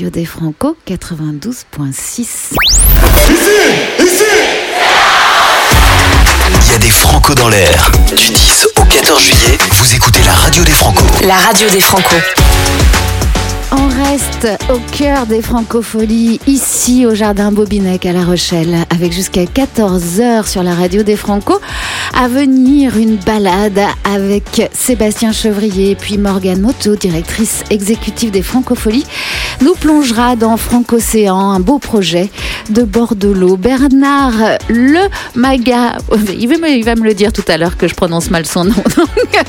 radio des Franco 92.6. Il y a des Franco dans l'air. Du 10 au 14 juillet, vous écoutez la radio des Franco. La radio des Franco. On reste au cœur des francopholies, ici au Jardin Bobinec à La Rochelle, avec jusqu'à 14h sur la radio des Franco. À venir, une balade avec Sébastien Chevrier, puis Morgane Moto, directrice exécutive des francopholies, nous plongera dans Francocéan, un beau projet de bord de l'eau. Bernard Le Maga, il va, me, il va me le dire tout à l'heure que je prononce mal son nom. (laughs) Donc,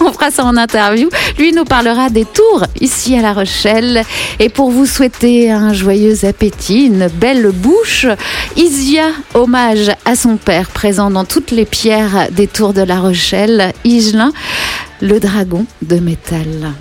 on fera ça en interview. Lui nous parlera des tours ici à La Rochelle. Et pour vous souhaiter un joyeux appétit, une belle bouche, Isia, hommage à son père, présent dans toutes les pierres des tours de La Rochelle, Igelin, le dragon de métal.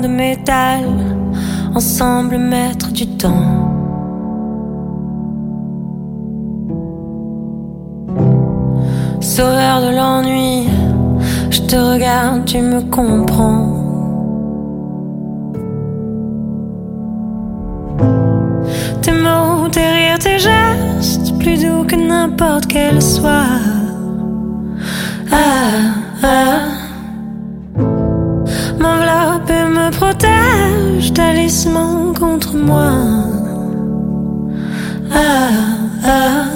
De métal, ensemble maître du temps. Sauveur de l'ennui, je te regarde, tu me comprends. Tes mots, tes rires, tes gestes, plus doux que n'importe quel soir. Ah, ah. Protège, talisman contre moi. Ah, ah.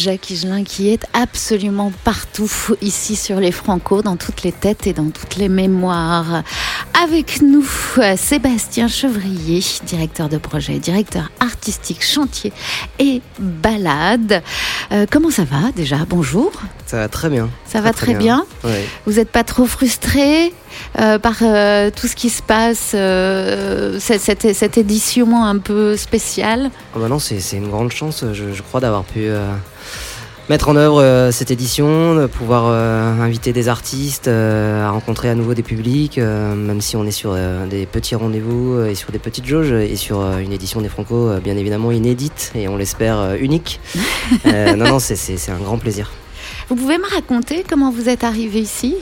Jacques Higelin qui est absolument partout ici sur les Franco, dans toutes les têtes et dans toutes les mémoires. Avec nous, euh, Sébastien Chevrier, directeur de projet, directeur artistique, chantier et balade. Euh, comment ça va déjà? Bonjour. Ça va très bien. Ça va très bien. Vous n'êtes pas trop frustré euh, par euh, tout ce qui se passe, cette, cette- cette édition un peu spéciale? Bah non, c'est c'est une grande chance, je, je crois, d'avoir pu mettre en œuvre euh, cette édition, de pouvoir euh, inviter des artistes, euh, à rencontrer à nouveau des publics, même si on est sur des petits rendez-vous et sur des petites jauges, et sur une édition des Franco bien évidemment inédite et on l'espère unique. (laughs) Non, non, c'est- un grand plaisir. Vous pouvez me raconter comment vous êtes arrivé ici?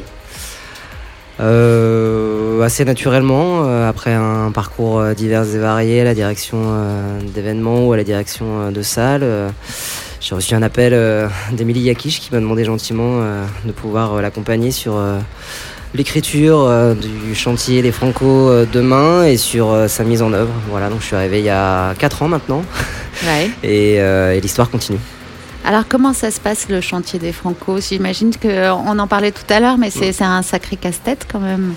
Euh, assez naturellement, euh, après un parcours divers et varié, à la direction euh, d'événements ou à la direction de salles, j'ai reçu un appel euh, d'Emilie Yakish qui m'a demandé gentiment euh, de pouvoir euh, l'accompagner sur l'écriture du chantier Les Franco demain et sur sa mise en œuvre. Voilà, donc je suis arrivé il y a 4 ans maintenant Ouais. (laughs) et, et l'histoire continue. Alors comment ça se passe le chantier des Franco? J'imagine qu'on en parlait tout à l'heure, mais c'est c'est un sacré casse-tête quand même.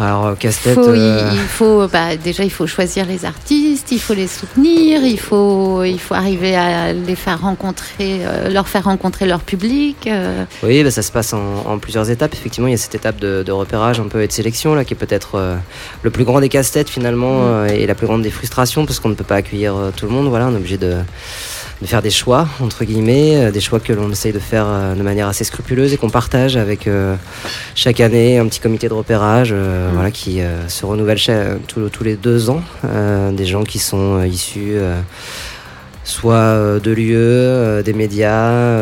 Alors, euh, casse-tête. Faut- euh, il faut bah, déjà il faut choisir les artistes, il faut les soutenir, il faut il faut arriver à les faire rencontrer, euh, leur faire rencontrer leur public. euh. Oui, bah, ça se passe en, en plusieurs étapes. Effectivement, il y a cette étape de, de repérage un peu et de sélection là, qui est peut-être le plus grand des casse-têtes finalement euh, et la plus grande des frustrations parce qu'on ne peut pas accueillir tout le monde. Voilà, on est obligé de, de faire des choix entre guillemets, euh, des choix que l'on essaye de faire euh, de manière assez scrupuleuse et qu'on partage avec euh, chaque année un petit comité de repérage, euh, voilà, qui euh, se renouvelle tous- tous les deux ans. Des gens qui sont issus soit de l'UE, des médias,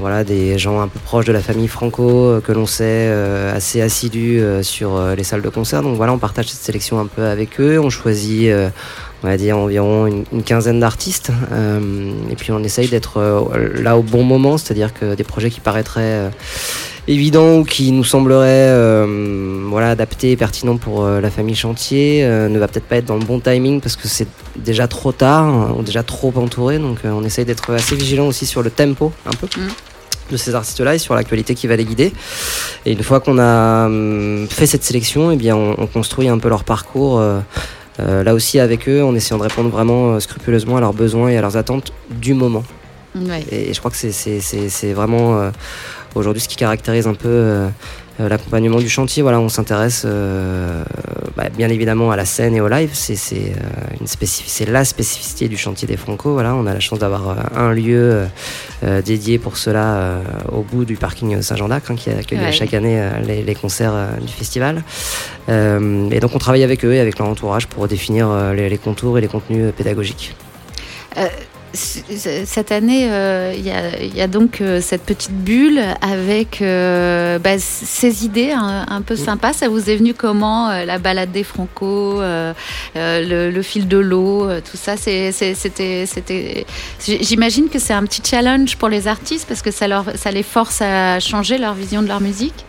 voilà, des gens un peu proches de la famille Franco que l'on sait assez assidus sur les salles de concert. Donc voilà, on partage cette sélection un peu avec eux. On choisit, on va dire, environ une, une quinzaine d'artistes. Euh, et puis on essaye d'être euh, là au bon moment, c'est-à-dire que des projets qui paraîtraient euh, évidents ou qui nous sembleraient voilà, adaptés et pertinents pour la famille chantier ne va peut-être pas être dans le bon timing parce que c'est déjà trop tard ou déjà trop entouré. Donc on essaye d'être assez vigilant aussi sur le tempo un peu. Mm. de ces artistes-là et sur l'actualité qui va les guider. Et une fois qu'on a fait cette sélection, eh bien, on, on construit un peu leur parcours euh, là aussi avec eux en essayant de répondre vraiment euh, scrupuleusement à leurs besoins et à leurs attentes du moment. Ouais. Et je crois que c'est- vraiment euh, aujourd'hui ce qui caractérise un peu euh, euh, l'accompagnement du chantier. Voilà, on s'intéresse euh, bah, bien évidemment à la scène et au live. C'est c'est, euh, une spécifi- c'est la spécificité du chantier des Franco. Voilà, on a la chance d'avoir euh, un lieu euh, euh, dédié pour cela euh, au bout du parking Saint-Jean d'Acre hein, qui accueille Ouais. chaque année euh, les, les concerts euh, du festival. Euh, et donc on travaille avec eux et avec leur entourage pour définir euh, les, les contours et les contenus euh, pédagogiques. C- Cette année, euh, il y, a, il y a donc euh, cette petite bulle avec euh, bah, ces idées un, un peu sympas. Ça vous est venu comment La balade des Franco, le, le fil de l'eau, tout ça. C'était, J'imagine que c'est un petit challenge pour les artistes parce que ça, leur, ça les force à changer leur vision de leur musique?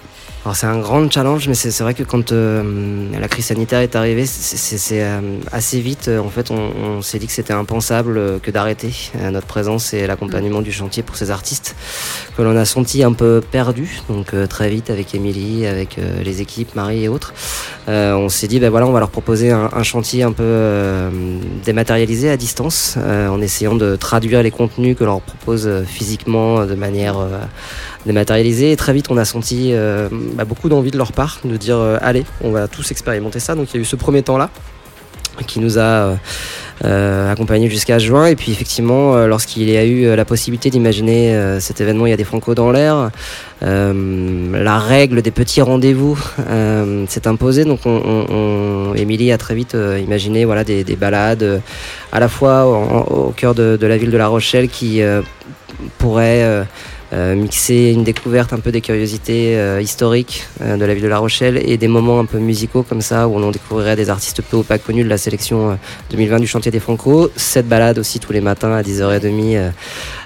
Alors c'est un grand challenge, mais c'est vrai que quand euh, la crise sanitaire est arrivée, c'est- euh, assez vite. euh, en fait, on, s'est dit que c'était impensable que d'arrêter notre présence et l'accompagnement du chantier pour ces artistes que l'on a senti un peu perdus. Donc très vite avec Émilie, avec les équipes, Marie et autres, on s'est dit ben voilà, on va leur proposer un, un chantier un peu dématérialisé à distance, en essayant de traduire les contenus que l'on leur propose physiquement de manière dématérialisée. Et très vite, on a senti euh, bah, beaucoup d'envie de leur part de dire euh, allez, on va tous expérimenter ça. Donc il y a eu ce premier temps-là qui nous a euh, euh, accompagnés jusqu'à juin. Et puis effectivement, lorsqu'il y a eu la possibilité d'imaginer cet événement, il y a des Franco dans l'air, la règle des petits rendez-vous s'est imposée. Donc on, Émilie a très vite imaginé voilà, des, des balades à la fois au cœur de, de la ville de La Rochelle qui pourraient... euh, mixer une découverte un peu des curiosités euh, historiques euh, de la ville de La Rochelle et des moments un peu musicaux comme ça où on découvrirait des artistes peu ou pas connus de la sélection euh, 2020 du chantier des Franco. Cette balade aussi tous les matins à 10h30 euh, euh,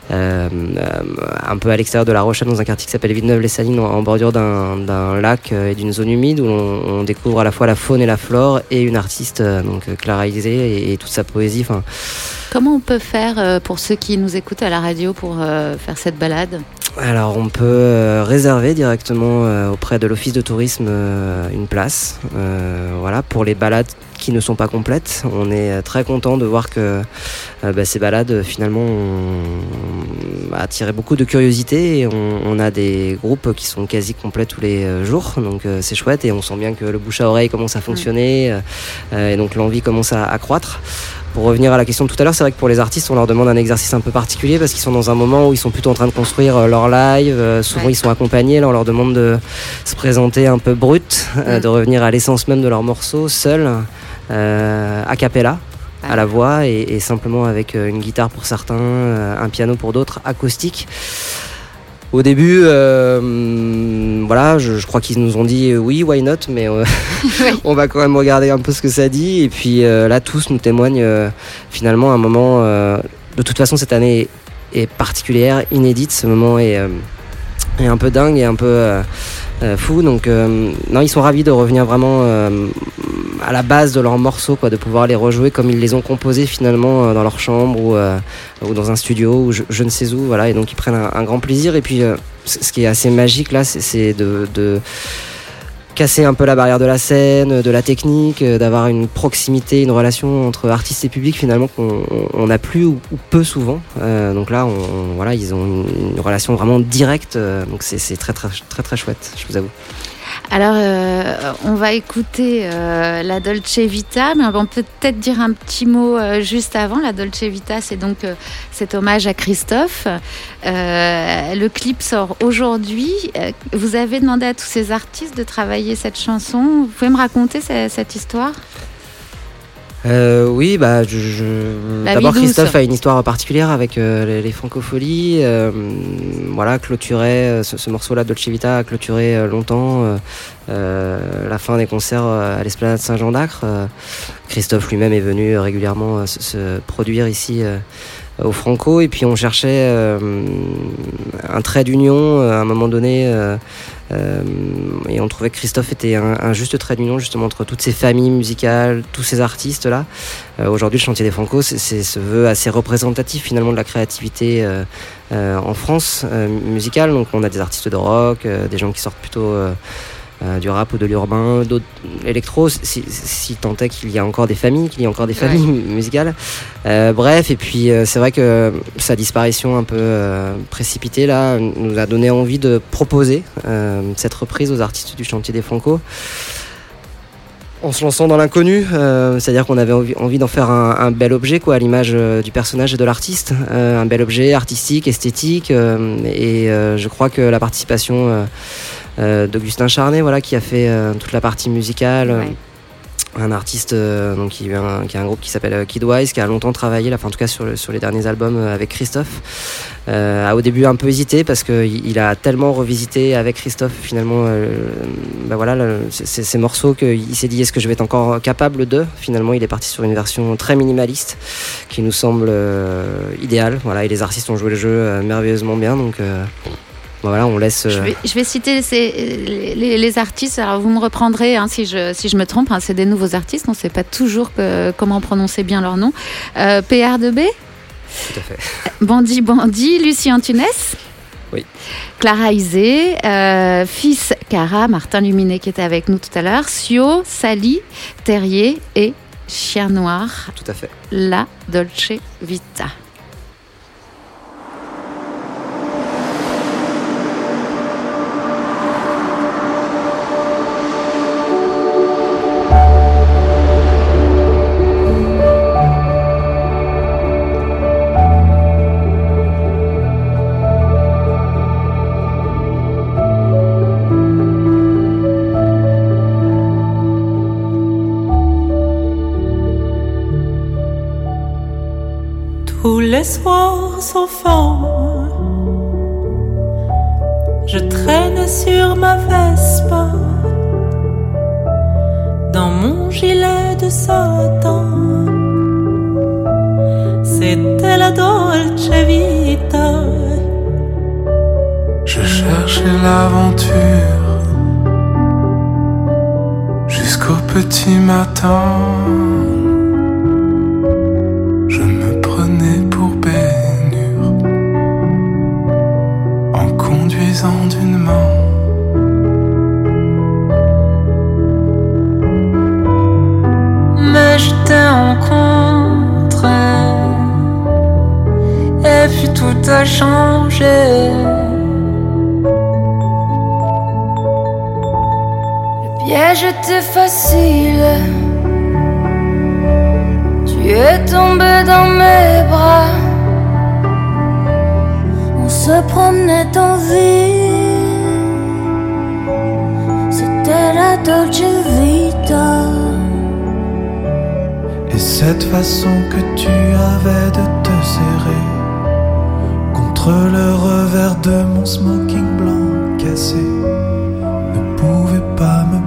un peu à l'extérieur de La Rochelle dans un quartier qui s'appelle Villeneuve-les-Salines en, bordure d'un lac euh, et d'une zone humide où on, découvre à la fois la faune et la flore et une artiste euh, donc euh, Clara Isé et, toute sa poésie. Comment on peut faire euh, pour ceux qui nous écoutent à la radio pour euh, faire cette balade? Alors on peut euh, réserver directement euh, auprès de l'office de tourisme euh, une place. Euh, voilà pour les balades qui ne sont pas complètes. On est très content de voir que bah, ces balades finalement ont, ont attiré beaucoup de curiosité et on, on a des groupes qui sont quasi complets tous les jours. Donc euh, c'est chouette et on sent bien que le bouche à oreille commence à fonctionner euh, euh, et donc l'envie commence à, à croître. Pour revenir à la question de tout à l'heure, c'est vrai que pour les artistes, on leur demande un exercice un peu particulier parce qu'ils sont dans un moment où ils sont plutôt en train de construire euh, leur live. Euh, souvent, Ouais. ils sont accompagnés. Là, on leur demande de se présenter un peu brut, euh, Mm. de revenir à l'essence même de leur morceau, seul, euh, a cappella, à la voix et, et simplement avec une guitare pour certains, un piano pour d'autres, acoustique. Au début, euh, voilà, je, je crois qu'ils nous ont dit euh, oui, why not, mais euh, (laughs) (laughs) on va quand même regarder un peu ce que ça dit. Et puis là, tous nous témoignent finalement un moment. euh, de toute façon, cette année est particulière, inédite. Ce moment est, euh, est un peu dingue et un peu fou. Donc, euh, non, ils sont ravis de revenir vraiment euh, à la base de leurs morceaux, quoi, de pouvoir les rejouer comme ils les ont composés finalement euh, dans leur chambre ou, euh, ou dans un studio ou je, ne sais où. Voilà, et donc ils prennent un, grand plaisir. Et puis, euh, ce qui est assez magique là, c'est- de, casser un peu la barrière de la scène, de la technique, d'avoir une proximité, une relation entre artistes et public finalement qu'on on n'a plus ou, peu souvent. Donc là, voilà, ils ont une, relation vraiment directe. donc c'est très, très très très chouette, je vous avoue. Alors, euh, on va écouter euh, la Dolce Vita, mais on peut peut-être dire un petit mot euh, juste avant. La Dolce Vita, c'est donc euh, cet hommage à Christophe. Euh, le clip sort aujourd'hui. Euh, vous avez demandé à tous ces artistes de travailler cette chanson. Vous pouvez me raconter ce- cette histoire? Euh, oui, bah, je, je- d'abord. Christophe a une histoire particulière avec euh, les, les francopholies. euh, voilà, clôturait euh, ce, ce morceau-là, Dolce Vita, a clôturé euh, longtemps la fin des concerts à l'Esplanade Saint-Jean d'Acre. Christophe lui-même est venu régulièrement se, se produire ici. euh, au Franco et puis on cherchait euh, un trait d'union euh, à un moment donné euh, et on trouvait que Christophe était un, juste trait d'union justement entre toutes ces familles musicales, tous ces artistes là. Euh, Aujourd'hui, le chantier des Franco, se veut assez représentatif finalement de la créativité euh, euh, en France euh, musicale. Donc, on a des artistes de rock, euh, des gens qui sortent plutôt euh, du rap ou de l'urbain, d'autres électro, si, si tant est qu'il y a encore des familles, qu'il y a encore des familles mu- (laughs) musicales. Euh, bref, et puis euh, c'est vrai que sa disparition un peu euh, précipitée là nous a donné envie de proposer euh, cette reprise aux artistes du chantier des Franco. En se lançant dans l'inconnu, euh, c'est-à-dire qu'on avait envie, envie d'en faire un, un bel objet, quoi, à l'image du personnage et de l'artiste, Euh, un bel objet artistique, esthétique, euh, et euh, je crois que la participation d'Augustin Charnet, voilà, qui a fait euh, toute la partie musicale. euh, Un artiste euh, donc, qui, a un, qui a un groupe qui s'appelle euh, Kidwise, qui a longtemps travaillé, là, enfin, en tout cas sur, le- sur les derniers albums euh, avec Christophe. Euh, a au début un peu hésité parce qu'il il a tellement revisité avec Christophe finalement euh, bah voilà, le- ces- morceaux qu'il s'est dit est-ce que je vais être encore capable de? Finalement il est parti sur une version très minimaliste qui nous semble euh, idéale. Voilà, et les artistes ont joué le jeu euh, merveilleusement bien donc euh, voilà, on laisse. Je euh, vais, je vais citer ces- les, les- les artistes. Alors, vous me reprendrez hein, si, je, si je me trompe. hein, c'est des nouveaux artistes. On ne sait pas toujours que- comment prononcer bien leur nom. Euh, PR2B, Tout à fait. Bandit Bandit, Lucie Antunes. Oui. Clara Isé, euh, Fils Cara, Martin Luminet qui était avec nous tout à l'heure, Sio, Sally, Terrier et Chien Noir, Tout à fait. La Dolce Vita. Les soirs sans forme, je traîne sur ma Vespa dans mon gilet de satin. C'était la Dolce Vita. Je cherchais l'aventure jusqu'au petit matin. Mais je t'ai rencontré. Et puis tout a changé. Le piège était facile. Tu es tombé dans mes bras se promenait en ville. C'était la Dolce Vita. Et cette façon que tu avais de te serrer contre le revers de mon smoking blanc cassé ne pouvait pas me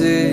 blanc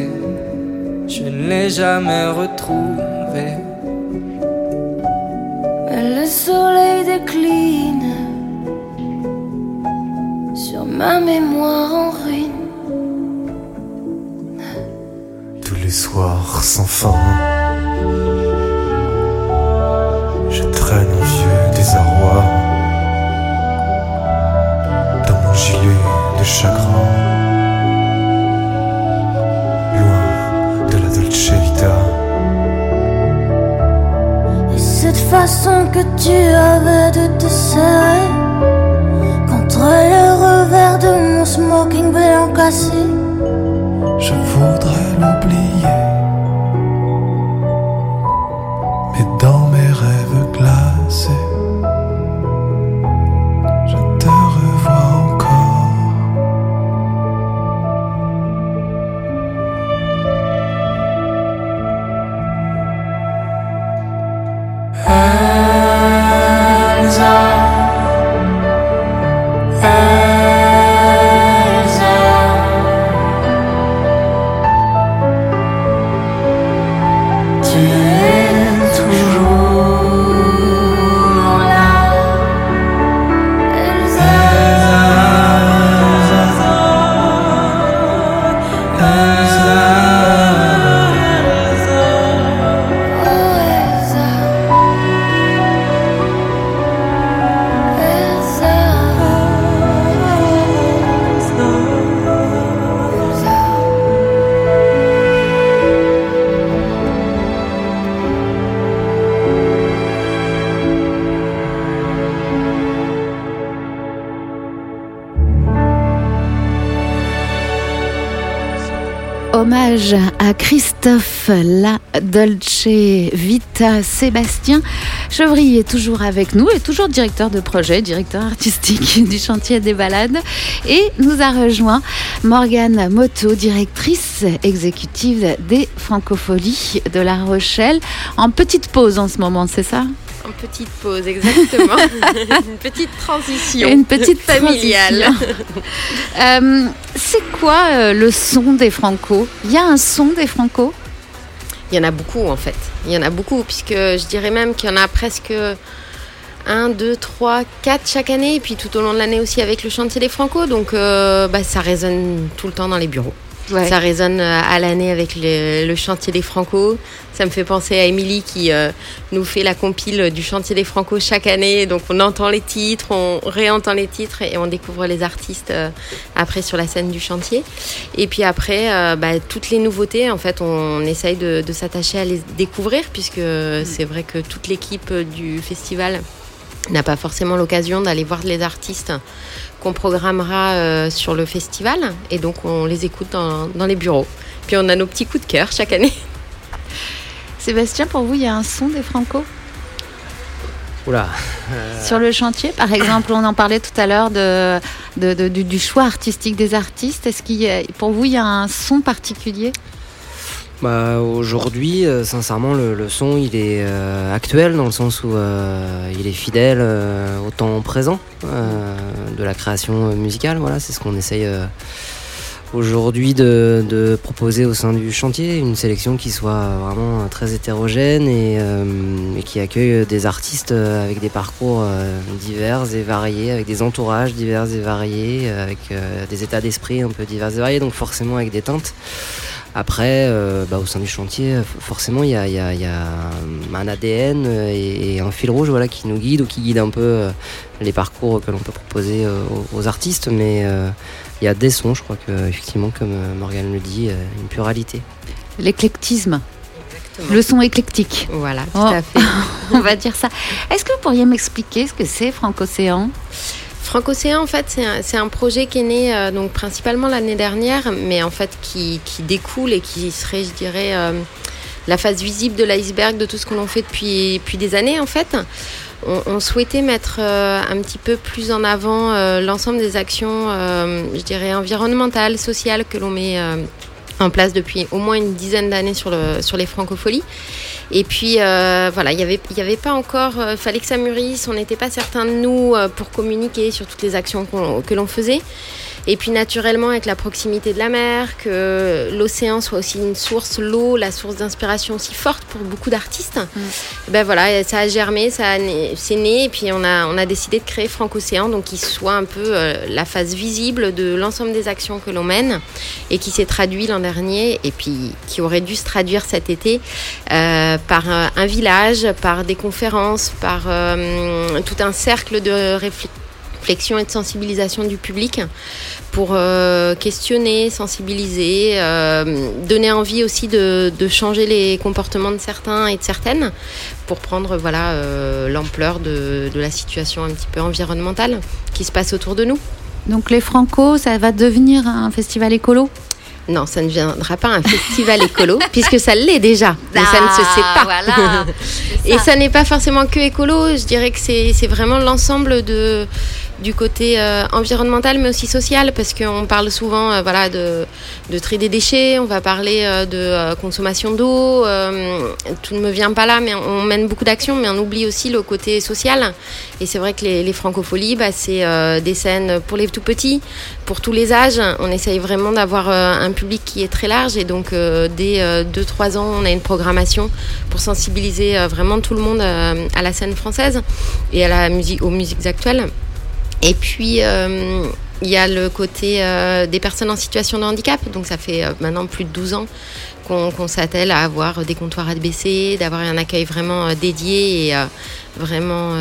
à Christophe La Dolce Vita Sébastien Chevry est toujours avec nous et toujours directeur de projet, directeur artistique (laughs) du chantier des balades. Et nous a rejoint Morgane Moto, directrice exécutive des Francopholies de La Rochelle. En petite pause en ce moment, c'est ça? En petite pause, exactement. (laughs) Une petite transition. Une petite familiale. (laughs) Euh, c'est quoi euh, le son des Franco? Il y a un son des Franco? Il y en a beaucoup en fait. Il y en a beaucoup, puisque je dirais même qu'il y en a presque 1, 2, 3, 4 chaque année, et puis tout au long de l'année aussi avec le chantier des Franco. Donc euh, bah, ça résonne tout le temps dans les bureaux. Ouais. Ça résonne euh, à l'année avec le, le chantier des Franco. Ça me fait penser à Émilie qui euh, nous fait la compile du chantier des Franco chaque année. Donc on entend les titres, on réentend les titres et on découvre les artistes euh, après sur la scène du chantier. Et puis après, euh, bah, toutes les nouveautés, en fait, on essaye de, de s'attacher à les découvrir puisque c'est vrai que toute l'équipe du festival n'a pas forcément l'occasion d'aller voir les artistes qu'on programmera euh, sur le festival et donc on les écoute dans, dans les bureaux. Puis on a nos petits coups de cœur chaque année. (laughs) Sébastien, pour vous, il y a un son des Franco? Oula. Sur le chantier, par exemple, on en parlait tout à l'heure de, de- de- du, du choix artistique des artistes. Est-ce qu'il y a- pour vous, il y a un son particulier? Bah, aujourd'hui, euh, sincèrement, le, le son il est euh, actuel dans le sens où euh, il est fidèle euh, au temps présent euh, de la création musicale. Voilà, c'est ce qu'on essaye euh, aujourd'hui de, de proposer au sein du chantier, une sélection qui soit vraiment très hétérogène et, euh, et qui accueille des artistes euh, avec des parcours euh, divers et variés, avec des entourages divers et variés, avec euh, des états d'esprit un peu divers et variés, donc forcément avec des teintes. Après, euh, bah, au sein du chantier, forcément, il y a, il y a- il y a un ADN euh, et, et un fil rouge voilà, qui nous guide ou qui guide un peu euh, les parcours que l'on peut proposer euh, aux, aux artistes. Mais euh, il y a des sons, je crois que, effectivement, comme euh, Morgane le dit, euh, une pluralité. L'éclectisme. Le son éclectique. Voilà, tout Oh. à fait. (laughs) On va dire ça. Est-ce que vous pourriez m'expliquer ce que c'est Franco-Océan Franco-Océan, en fait, c'est un, projet qui est né euh, donc principalement l'année dernière, mais en fait qui, découle et qui serait, je dirais, euh, la face visible de l'iceberg de tout ce que l'on fait depuis, des années, en fait. On, souhaitait mettre euh, un petit peu plus en avant l'ensemble des actions, je dirais, environnementales, sociales que l'on met en place depuis au moins une dizaine d'années sur, le, sur les francopholies. Et puis euh, voilà, il n'y avait, y avait pas encore, il fallait que ça mûrisse, on n'était pas certains de nous euh, pour communiquer sur toutes les actions que l'on faisait. Et puis naturellement, avec la proximité de la mer, que l'océan soit aussi une source, l'eau, la source d'inspiration aussi forte pour beaucoup d'artistes. Et Ben voilà, ça a germé, ça c'est né, et puis on a, on a décidé de créer Franco-Océan, donc qui soit un peu euh, la face visible de l'ensemble des actions que l'on mène, et qui s'est traduit l'an dernier, et puis qui aurait dû se traduire cet été euh, par euh, un village, par des conférences, par euh, tout un cercle de réflexion réflexion et de sensibilisation du public pour euh, questionner, sensibiliser, euh, donner envie aussi de, de changer les comportements de certains et de certaines pour prendre voilà euh, l'ampleur de, de la situation un petit peu environnementale qui se passe autour de nous. Donc les Franco, ça va devenir un festival écolo? Non, ça ne deviendra pas un festival écolo, (laughs) puisque ça l'est déjà, mais ça ne se sait Ah, pas. voilà, (laughs) Et ça n'est pas forcément que écolo, je dirais que c'est vraiment l'ensemble de du côté euh, environnemental mais aussi social parce qu'on parle souvent euh, de, de des déchets on va parler euh, de consommation d'eau tout ne me vient pas là mais on mène beaucoup d'actions mais on oublie aussi le côté social. Et c'est vrai que les, francopholies bah, c'est des scènes pour les tout petits pour tous les âges. On essaye vraiment d'avoir un public qui est très large. Et donc dès 2-3 ans on a une programmation pour sensibiliser vraiment tout le monde à la scène française et à la musique aux musiques actuelles et puis, euh, il y a le côté euh, des personnes en situation de handicap. Donc, ça fait euh, maintenant plus de 12 ans qu'on s'attelle à avoir des comptoirs ADBC, d'avoir un accueil vraiment dédié et vraiment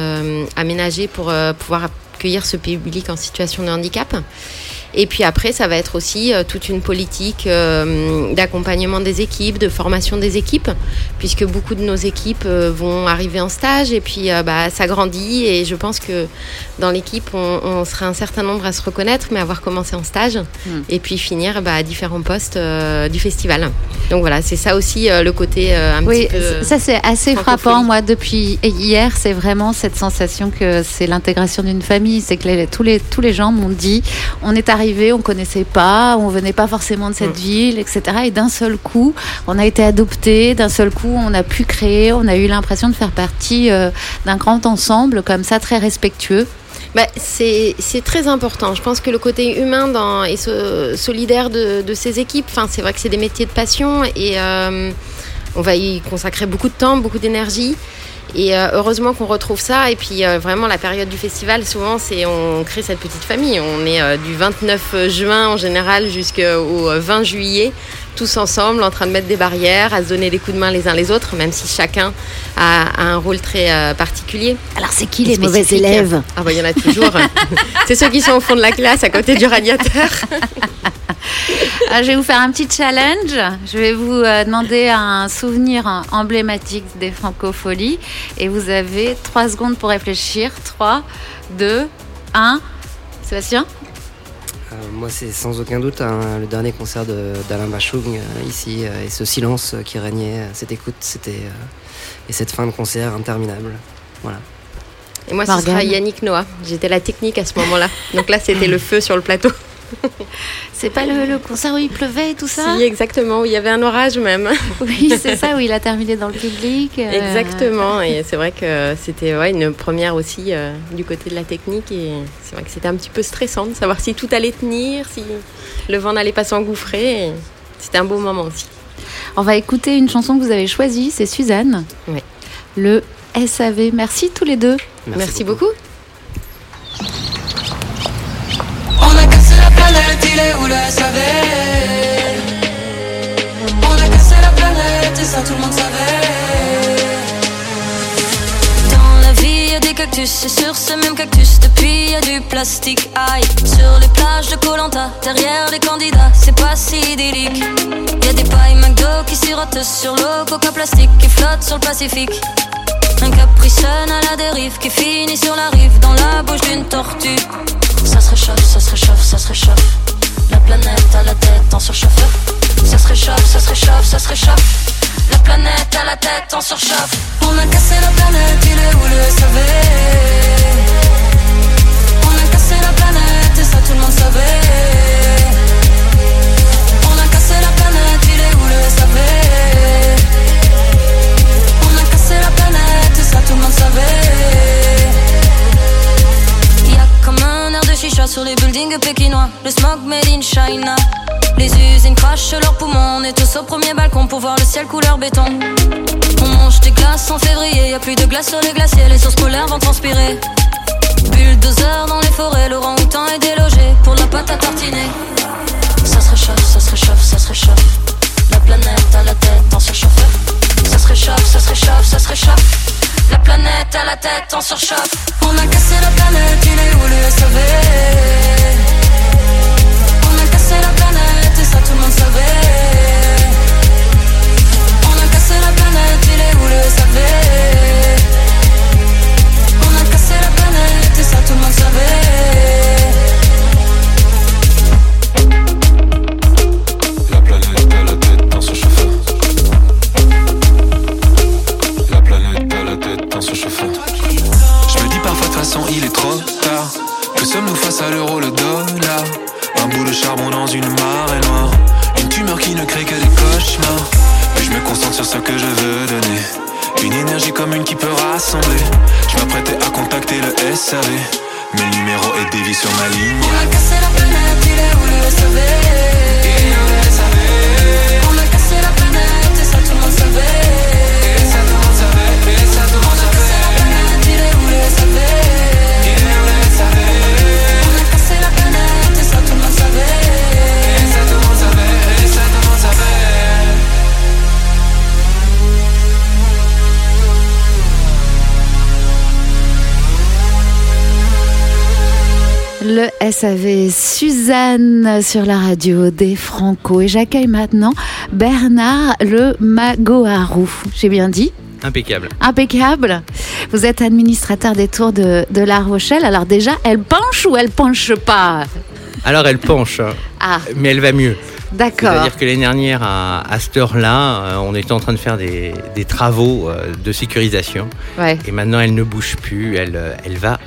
aménagé pour pouvoir accueillir ce public en situation de handicap. Et puis après, ça va être aussi euh, toute une politique euh, d'accompagnement des équipes, de formation des équipes, puisque beaucoup de nos équipes euh, vont arriver en stage et puis bah, ça grandit. Et je pense que dans l'équipe, on, on sera un certain nombre à se reconnaître, mais avoir commencé en stage et puis finir bah, à différents postes du festival. Donc voilà, c'est ça aussi le côté un Oui, petit peu. ça c'est assez frappant. Moi, depuis hier, c'est vraiment cette sensation que c'est l'intégration d'une famille. C'est que les- tous les tous les gens m'ont dit, on est arrivé, on connaissait pas, on venait pas forcément de cette ville, etc. Et d'un seul coup, on a été adopté. D'un seul coup, on a pu créer. On a eu l'impression de faire partie euh, d'un grand ensemble comme ça, très respectueux. Bah, c'est c'est très important. Je pense que le côté humain dans, et so- solidaire de, de ces équipes, enfin, c'est vrai que c'est des métiers de passion et euh, on va y consacrer beaucoup de temps, beaucoup d'énergie. Et euh, heureusement qu'on retrouve ça. Et puis euh, vraiment la période du festival, souvent, c'est on crée cette petite famille. On est euh, du 29 juin en général jusqu'au euh, 20 juillet, tous ensemble, en train de mettre des barrières, à se donner des coups de main les uns les autres, même si chacun a, a un rôle très euh, particulier. Alors c'est qui les mauvais élèves Ah bah il y en a toujours. (laughs) c'est ceux qui sont au fond de la classe, à côté du radiateur. (laughs) Ah, je vais vous faire un petit challenge. Je vais vous euh, demander un souvenir emblématique des francopholies. Et vous avez trois secondes pour réfléchir. 3, 2, 1. Sébastien? Moi, c'est sans aucun doute un- le dernier concert de- d'Alain Bachung euh, ici euh, et ce silence qui régnait, euh, cette écoute, c'était euh, et cette fin de concert interminable. Voilà. Et moi, ce Morgane. sera Yannick Noah. J'étais la technique à ce moment-là. Donc là, c'était le feu sur le plateau. (laughs) C'est pas le, le concert où il pleuvait et tout ça Si, exactement. où Il y avait un orage même. (laughs) Oui, c'est ça, où il a terminé dans le public. euh, Exactement. Et c'est vrai que c'était ouais, une première aussi euh, du côté de la technique. Et c'est vrai que c'était un petit peu stressant de savoir si tout allait tenir, si le vent n'allait pas s'engouffrer. Et C'était un beau moment aussi. On va écouter une chanson que vous avez choisie, c'est Suzanne. Oui. Le SAV. Merci tous les deux. Merci, beaucoup. On a cassé la planète et ça tout le monde savait. Dans la vie y a des cactus et sur ces mêmes cactus. Depuis y a du plastique Aïe, sur les plages de Colanta, derrière les candidats c'est pas si idyllique. Y a des pailles McDo qui sirotent sur l'eau, coca plastique qui flotte sur le Pacifique. Un capricène à la dérive qui finit sur la rive dans la bouche d'une tortue. Ça se réchauffe, ça se réchauffe, ça se réchauffe. La planète à la tête en surchauffe. Ça se réchauffe, ça se réchauffe, ça se réchauffe. La planète à la tête en surchauffe. On a cassé la planète, il est où le SAV On a cassé la planète et ça tout le monde savait. On a cassé la planète, il est où le SAV on a cassé la planète et ça tout le monde savait sur les buildings pékinois. Le smog made in China. Les usines crachent leurs poumons. On est tous au premier balcon pour voir le ciel couleur béton. On mange des glaces en février. Y a plus de glace sur les glaciers. Les sources polaires vont transpirer. Bulldozer dans les forêts. L'orang-outan est délogé pour la pâte à tartiner. Ça se réchauffe, ça se réchauffe, ça se réchauffe. La planète à la tête en surchauffe ça se réchauffe, ça se réchauffe, ça se réchauffe. La planète à la tête en surchauffe. On a cassé la planète, il est où le SAV On a cassé la planète et ça tout le monde savait. On a cassé la planète, il est où le SAV On a cassé la planète et ça tout le monde savait. Un bout de charbon dans une marée noire. Une tumeur qui ne crée que des cauchemars. Mais je me concentre sur ce que je veux donner. Une énergie commune qui peut rassembler. Je m'apprêtais à contacter le SAV. Mais le numéro est dévié sur ma ligne. On la planète, il est où le SAV SAV Suzanne sur la radio des Franco. Et j'accueille maintenant Bernard le Magoharou. J'ai bien dit Impeccable. Impeccable. Vous êtes administrateur des tours de, de La Rochelle. Alors déjà, elle penche ou elle penche pas? Alors elle penche, Ah, mais elle va mieux. d'accord. C'est-à-dire que l'année dernière, à, à cette heure-là, euh, on était en train de faire des, des travaux euh, de sécurisation. Ouais. Et maintenant, elle ne bouge plus. Elle, euh, elle va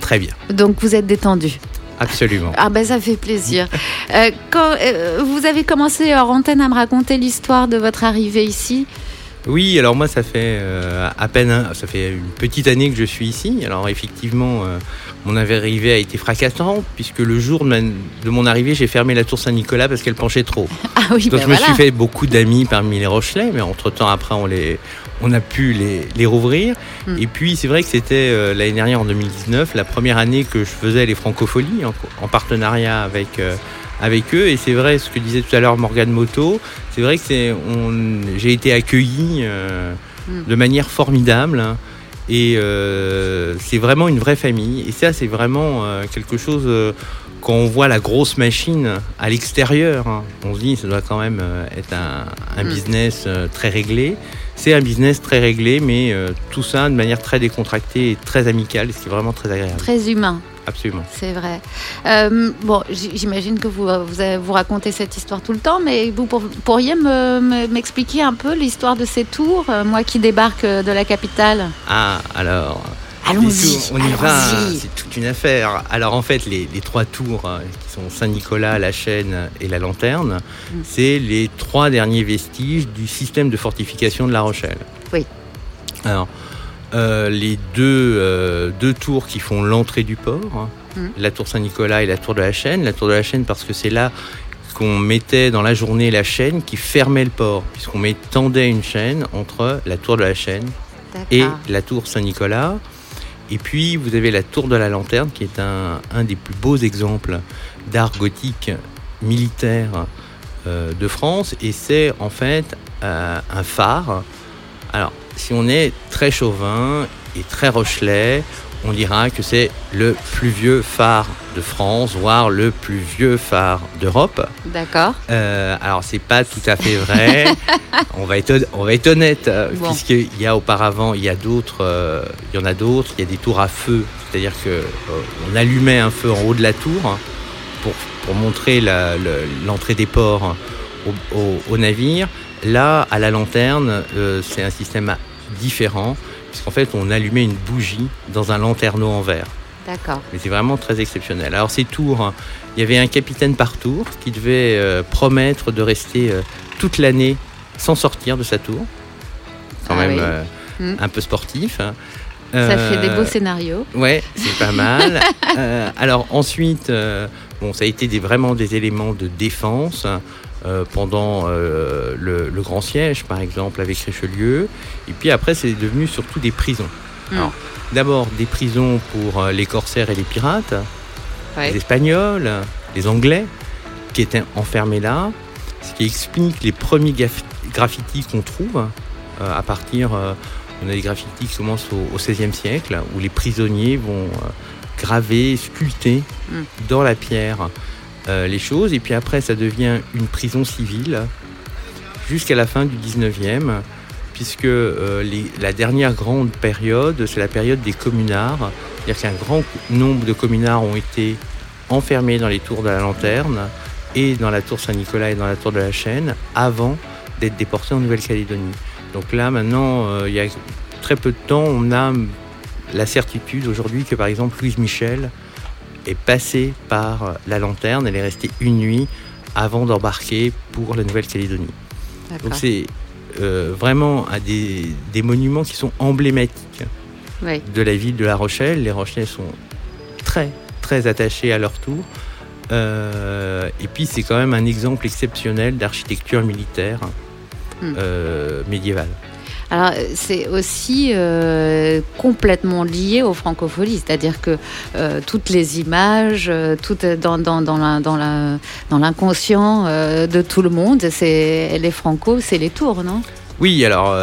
très bien. Donc vous êtes détendu. Absolument. Ah ben ça fait plaisir. Euh, quand euh, vous avez commencé hors antenne à me raconter l'histoire de votre arrivée ici? Oui, alors moi, ça fait euh, à peine, un- ça fait une petite année que je suis ici. Alors effectivement, euh, mon arrivée a été fracassante puisque le jour de, ma- de mon arrivée, j'ai fermé la tour Saint-Nicolas parce qu'elle penchait trop. Ah oui, Donc ben je me suis fait beaucoup d'amis parmi les Rochelais, mais entre temps après on les on a pu les, les rouvrir. Mm. Et puis c'est vrai que c'était euh, l'année dernière en 2019, la première année que je faisais les francopholies en, en partenariat avec, euh, avec eux. Et c'est vrai ce que disait tout à l'heure Morgane Moto, c'est vrai que c'est, on, j'ai été accueilli euh, Mm. de manière formidable. hein. Et c'est vraiment une vraie famille. Et ça, c'est vraiment quelque chose. quand on voit la grosse machine à l'extérieur, hein, on se dit ça doit quand même être un, un Mm. business très réglé. C'est un business très réglé, mais euh, tout ça de manière très décontractée et très amicale, ce qui est vraiment très agréable. Très humain. Absolument. C'est vrai. Euh, bon, j'imagine que vous, vous, racontez cette histoire tout le temps, mais vous pour- pourriez me- me- m'expliquer un peu l'histoire de ces tours, euh, moi qui débarque de la capitale? Ah, alors. Allons-y, On y va, c'est toute une affaire. Alors en fait, les, les trois tours euh, qui sont Saint-Nicolas, la Chaîne et la Lanterne, Mm. c'est les trois derniers vestiges du système de fortification de La Rochelle. Oui. Alors, euh, les deux, euh, deux tours qui font l'entrée du port, hein, Mm. la tour Saint-Nicolas et la tour de la Chaîne. La tour de la Chaîne parce que c'est là qu'on mettait dans la journée la chaîne qui fermait le port, puisqu'on tendait une chaîne entre la tour de la Chaîne et la tour Saint-Nicolas. Et puis vous avez la tour de la lanterne qui est un, des plus beaux exemples d'art gothique militaire euh, de France. Et c'est en fait euh, un phare. Alors si on est très chauvin et très rochelais, on dira que c'est le plus vieux phare de France, voire le plus vieux phare d'Europe. D'accord. Euh, alors c'est pas tout à fait vrai. (laughs) on va être on va être honnête euh, Bon. puisqu'il y a auparavant il y a d'autres euh, il y en a d'autres. Il y a des tours à feu, c'est-à-dire que euh, on allumait un feu en haut de la tour hein, pour pour montrer l'entrée des ports hein, au, au- au navire. Là à la lanterne euh, c'est un système différent puisqu'en fait on allumait une bougie dans un lanterneau en verre. D'accord. Mais c'est vraiment très exceptionnel. Alors ces tours, il y avait un capitaine par tour qui devait euh, promettre de rester euh, toute l'année sans sortir de sa tour. Quand Ah même oui. euh, Mm. un peu sportif. hein. Ça fait des beaux scénarios. Ouais, c'est pas mal. (laughs) Alors ensuite, bon, ça a été des, vraiment des éléments de défense euh, pendant euh, le, le Grand Siège, par exemple, avec Richelieu. Et puis après, c'est devenu surtout des prisons. Mm. Alors, d'abord des prisons pour euh, les corsaires et les pirates, Ouais. les Espagnols, les Anglais, qui étaient enfermés là, ce qui explique les premiers graffitis qu'on trouve euh, à partir. on a des graffitis qui commencent au, XVIe siècle, où les prisonniers vont graver, sculpter Mm. dans la pierre euh, les choses. Et puis après, ça devient une prison civile jusqu'à la fin du 19e, puisque euh, la dernière grande période, c'est la période des communards. C'est-à-dire qu'un grand nombre de communards ont été enfermés dans les tours de la lanterne et dans la tour Saint-Nicolas et dans la tour de la Chaîne avant d'être déportés en Nouvelle-Calédonie. Donc là, maintenant, euh, il y a très peu de temps, on a la certitude aujourd'hui que par exemple Louise Michel est passée par la lanterne, elle est restée une nuit avant d'embarquer pour la Nouvelle-Calédonie. Donc c'est euh, vraiment un des, des monuments qui sont emblématiques Oui. de la ville de La Rochelle. Les Rochelais sont très très attachés à leur tour. Euh, et puis c'est quand même un exemple exceptionnel d'architecture militaire Hmm. euh, médiévale. Alors, euh, c'est aussi euh, complètement lié aux francopholies, c'est-à-dire que euh, toutes les images, euh, dans, dans, dans la- dans la- dans l'inconscient de tout le monde, c'est les franco, c'est les tours, non? Oui, alors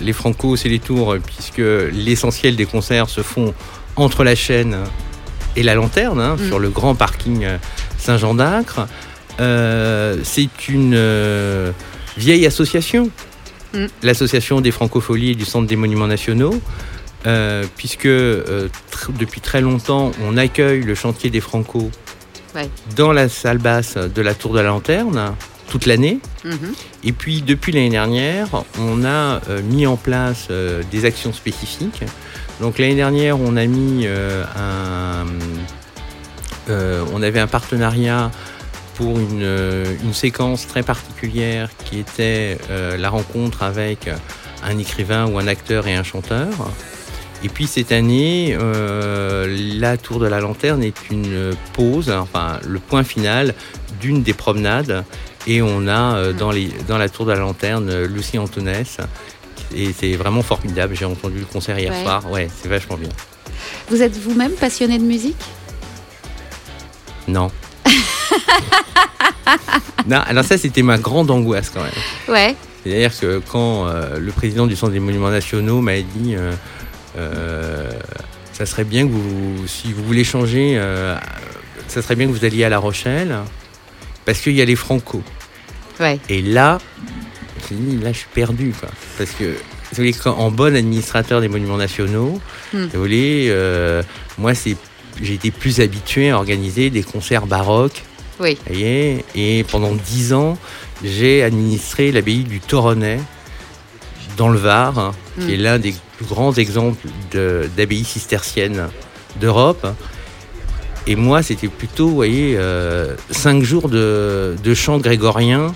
les Franco, c'est les tours, puisque l'essentiel des concerts se font entre la chaîne et la lanterne, hein, Mm. sur le grand parking Saint-Jean d'Acre. C'est une vieille association, Mm. l'association des francopholies et du Centre des Monuments Nationaux, euh, puisque euh, tr- depuis très longtemps, on accueille le chantier des Franco Ouais. dans la salle basse de la Tour de la Lanterne toute l'année. Mhm. Et puis depuis l'année dernière, on a euh, mis en place des actions spécifiques. Donc l'année dernière, on a mis un, on avait un partenariat pour une, euh, une séquence très particulière qui était euh, la rencontre avec un écrivain ou un acteur et un chanteur. Et puis cette année, euh, la Tour de la Lanterne est une pause, enfin le point final d'une des promenades. Et on a euh, dans, les, dans la Tour de la Lanterne euh, Lucie Antonès Et c'est vraiment formidable. J'ai entendu le concert hier Ouais. soir. Ouais, c'est vachement bien. Vous êtes vous-même passionné de musique? Non. (laughs) non, alors ça, c'était ma grande angoisse quand même. Ouais. C'est-à-dire que quand euh, le président du Centre des Monuments Nationaux m'a dit euh, euh, ça serait bien que vous, si vous voulez changer, ça serait bien que vous alliez à La Rochelle, parce qu'il y a les Franco. Ouais. Et là, dit, là, je suis perdu, quoi. Parce que, vous en bon administrateur des monuments nationaux, Hmm. vous voyez, moi, c'est, j'ai été plus habitué à organiser des concerts baroques. Oui. vous voyez, et pendant dix ans, j'ai administré l'abbaye du Toronnais dans le Var, hein, qui est l'un des plus grands exemples de- d'abbaye cistercienne d'Europe. Et moi, c'était plutôt, vous voyez, euh, cinq jours de, de chant grégorien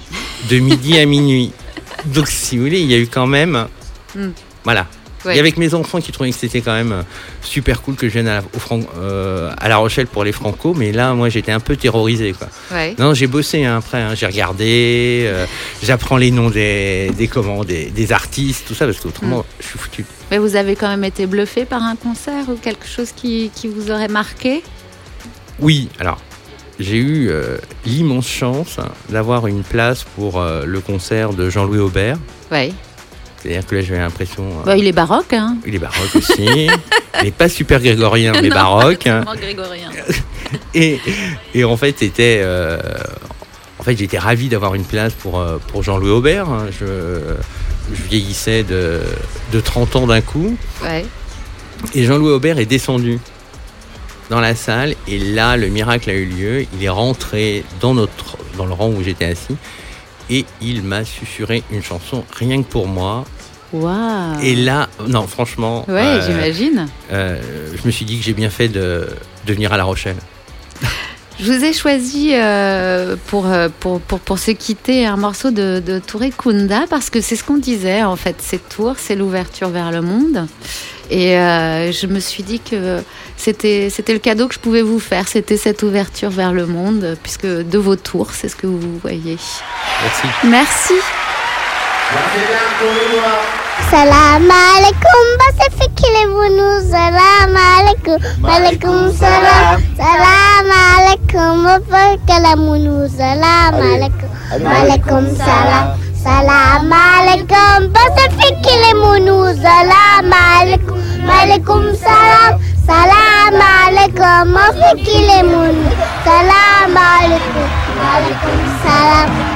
de midi à minuit. (laughs) Donc, si vous voulez, il y a eu quand même. Hmm. Voilà. Ouais. Et avec mes enfants qui trouvaient que c'était quand même euh, super cool que je vienne à, au Fran- euh, à La Rochelle pour les Franco, mais là, moi, j'étais un peu terrorisé, quoi. Ouais. Non, j'ai bossé hein, après, hein, j'ai regardé, euh, j'apprends les noms des, des, comment, des, des artistes, tout ça, parce qu'autrement, Mm. je suis foutu. Mais vous avez quand même été bluffé par un concert ou quelque chose qui, qui vous aurait marqué? Oui, alors, j'ai eu euh, l'immense chance d'avoir une place pour euh, le concert de Jean-Louis Aubert. Ouais. C'est-à-dire que là, j'avais l'impression. euh, Bah, il est baroque, hein il est baroque aussi. il n'est pas super grégorien, mais (laughs) Non, baroque. hein. Vraiment grégorien. (laughs) Et, et en fait, c'était. euh, en fait, j'étais ravi d'avoir une place pour, euh, pour Jean-Louis Aubert. hein. Je, je vieillissais de, de 30 ans d'un coup. Ouais. Et Jean-Louis Aubert est descendu dans la salle. Et là, le miracle a eu lieu. Il est rentré dans, notre, dans le rang où j'étais assis. Et il m'a susurré une chanson rien que pour moi. Et là, non, franchement. Ouais, euh, j'imagine. euh, je me suis dit que j'ai bien fait de, de venir à La Rochelle. (laughs) Je vous ai choisi euh, pour, euh, pour, pour, pour se quitter un morceau de, de Touré Kunda parce que c'est ce qu'on disait en fait. Cette tour, c'est l'ouverture vers le monde. Et euh, je me suis dit que c'était c'était le cadeau que je pouvais vous faire. C'était cette ouverture vers le monde puisque de vos tours, c'est ce que vous voyez. Merci. Merci. Salam alaikum, bas fikirlebunu. Salam alaikum, alaikum salam. Salam alaikum, bakalamunu. Salam alaikum, alaikum salam. Salam alaikum, bas fikirlebunu. Salam alaikum, alaikum salam. Salam alaikum, fikirlebunu. Salam alaikum, alaikum salam.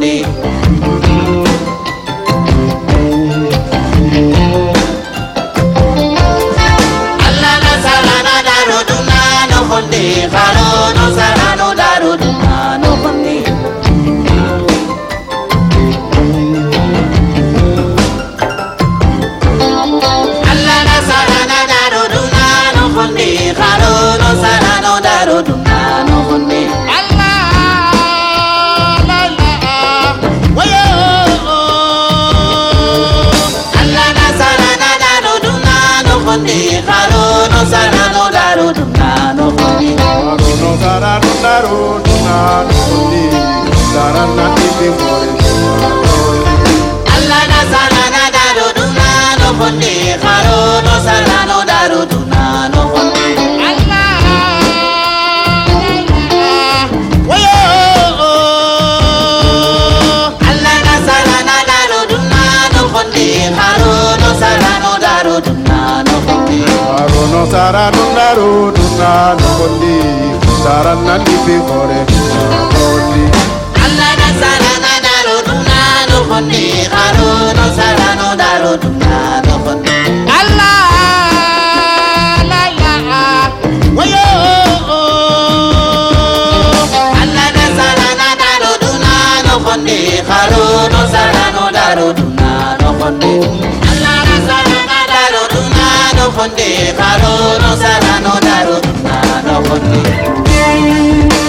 no sara nuna ro nuna nukondi sara nandi fi kore nukondi. Allah na sara na daro nuna nukondi karo na sara no daro nuna nukondi. Allah la la wayo. Oh, oh. Allah na sara na daro nuna nukondi karo na sara no daro nuna nukondi. Allah na nano fonde, halo no sarano naro, nano fonde.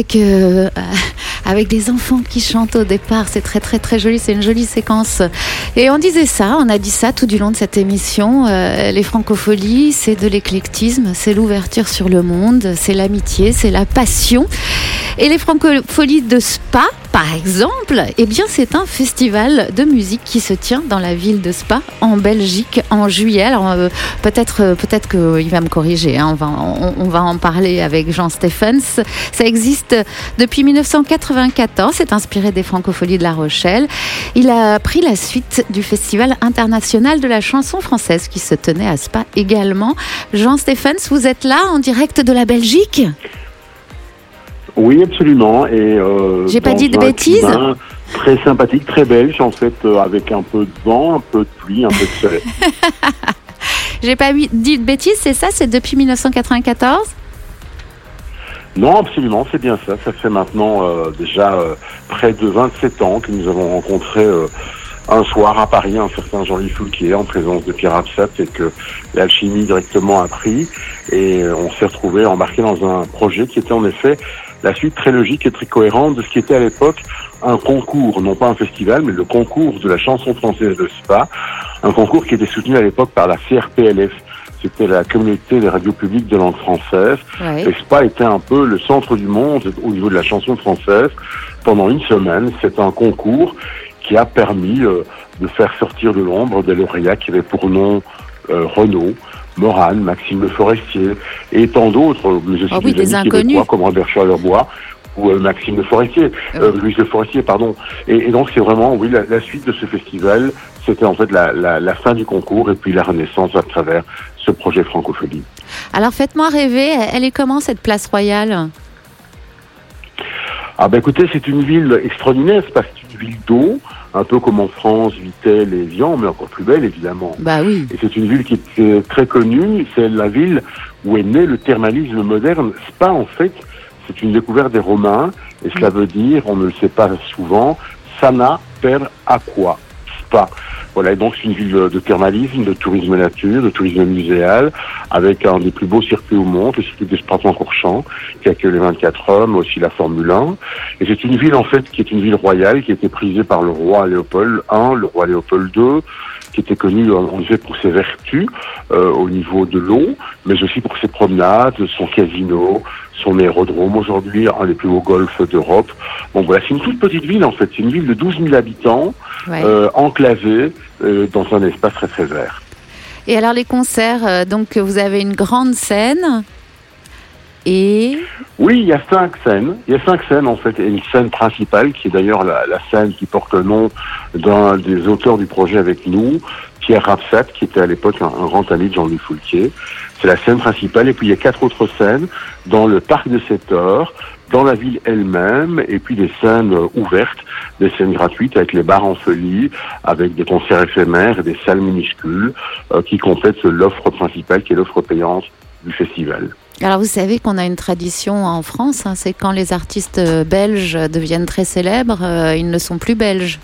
Avec euh, avec des enfants qui chantent au départ, c'est très très très joli, c'est une jolie séquence. Et on disait ça, on a dit ça tout du long de cette émission. euh, les francopholies, c'est de l'éclectisme, c'est l'ouverture sur le monde, c'est l'amitié, c'est la passion. Et les francopholies de Spa, par exemple, eh bien c'est un festival de musique qui se tient dans la ville de Spa, en Belgique, en juillet. Alors euh, peut-être euh, peut-être qu'il va me corriger. hein, on, va, on, on va en parler avec Jean Stephens. Ça existe depuis 1994. C'est inspiré des francopholies de La Rochelle. Il a pris la suite du Festival international de la chanson française qui se tenait à Spa également. Jean Stephens, vous êtes là en direct de la Belgique? Oui, absolument. Et euh, J'ai pas dit de bêtises climat Très sympathique, très belge en fait, euh, avec un peu de vent, un peu de pluie, un peu de soleil. (laughs) J'ai pas dit de bêtises, c'est ça C'est depuis 1994 non, absolument, c'est bien ça. Ça fait maintenant euh, déjà euh, près de 27 ans que nous avons rencontré euh, un soir à Paris un certain Jean-Louis Foulquier en présence de Pierre Absat et que l'alchimie directement a pris. Et euh, on s'est retrouvé embarqué dans un projet qui était en effet la suite très logique et très cohérente de ce qui était à l'époque un concours, non pas un festival, mais le concours de la chanson française de Spa, un concours qui était soutenu à l'époque par la CRPLF. C'était la communauté des radios publiques de langue française. Ouais. Et Spa était un peu le centre du monde au niveau de la chanson française. Pendant une semaine, c'est un concours qui a permis euh, de faire sortir de l'ombre des lauréats qui avaient pour nom euh, Renaud, Morane, Maxime Le Forestier et tant d'autres, mais aussi Ah oui, des amis inconnus. québécois comme Robert Charlebois ou euh, Maxime Le Forestier, euh, Louis Le Forestier, pardon. Et, et donc c'est vraiment, oui, la, la suite de ce festival, c'était en fait la, la, la fin du concours et puis la renaissance à travers ce projet Francophonie. Alors faites-moi rêver, elle est comment cette place royale? Ah ben écoutez, c'est une ville extraordinaire, c'est parce que c'est une ville d'eau, un peu comme en France, Vitel et Vian, mais encore plus belle évidemment. Bah oui. Et c'est une ville qui est euh, très connue, c'est la ville où est né le thermalisme moderne. Spa en fait, c'est une découverte des Romains, et cela veut dire, on ne le sait pas souvent, sana per aqua, Voilà, et donc c'est une ville de thermalisme, de tourisme nature, de tourisme muséal, avec un des plus beaux circuits au monde, le circuit de Spa-Francorchamps, qui accueille les 24 heures, mais aussi la Formule 1. Et c'est une ville, en fait, qui est une ville royale, qui a été prisée par le roi Léopold I, le roi Léopold II, qui était connu en effet pour ses vertus euh, au niveau de l'eau, mais aussi pour ses promenades, son casino, son aérodrome aujourd'hui, un des plus beaux golfs d'Europe. Bon voilà, c'est une toute petite ville en fait, c'est une ville de 12 000 habitants, Ouais. euh, enclavée euh, dans un espace très très vert. Et alors les concerts, donc vous avez une grande scène. Et Oui, il y a cinq scènes. Il y a cinq scènes en fait, et une scène principale qui est d'ailleurs la, la scène qui porte le nom d'un des auteurs du projet avec nous, Pierre Rapsat, qui était à l'époque un, grand ami de Jean-Louis Foulquier. C'est la scène principale, et puis il y a quatre autres scènes dans le parc de Sept-Heures, dans la ville elle-même, et puis des scènes ouvertes, des scènes gratuites avec les bars en folie, avec des concerts éphémères et des salles minuscules euh, qui complètent l'offre principale qui est l'offre payante du festival. Alors vous savez qu'on a une tradition en France, hein, c'est quand les artistes euh, belges deviennent très célèbres, euh, ils ne sont plus belges.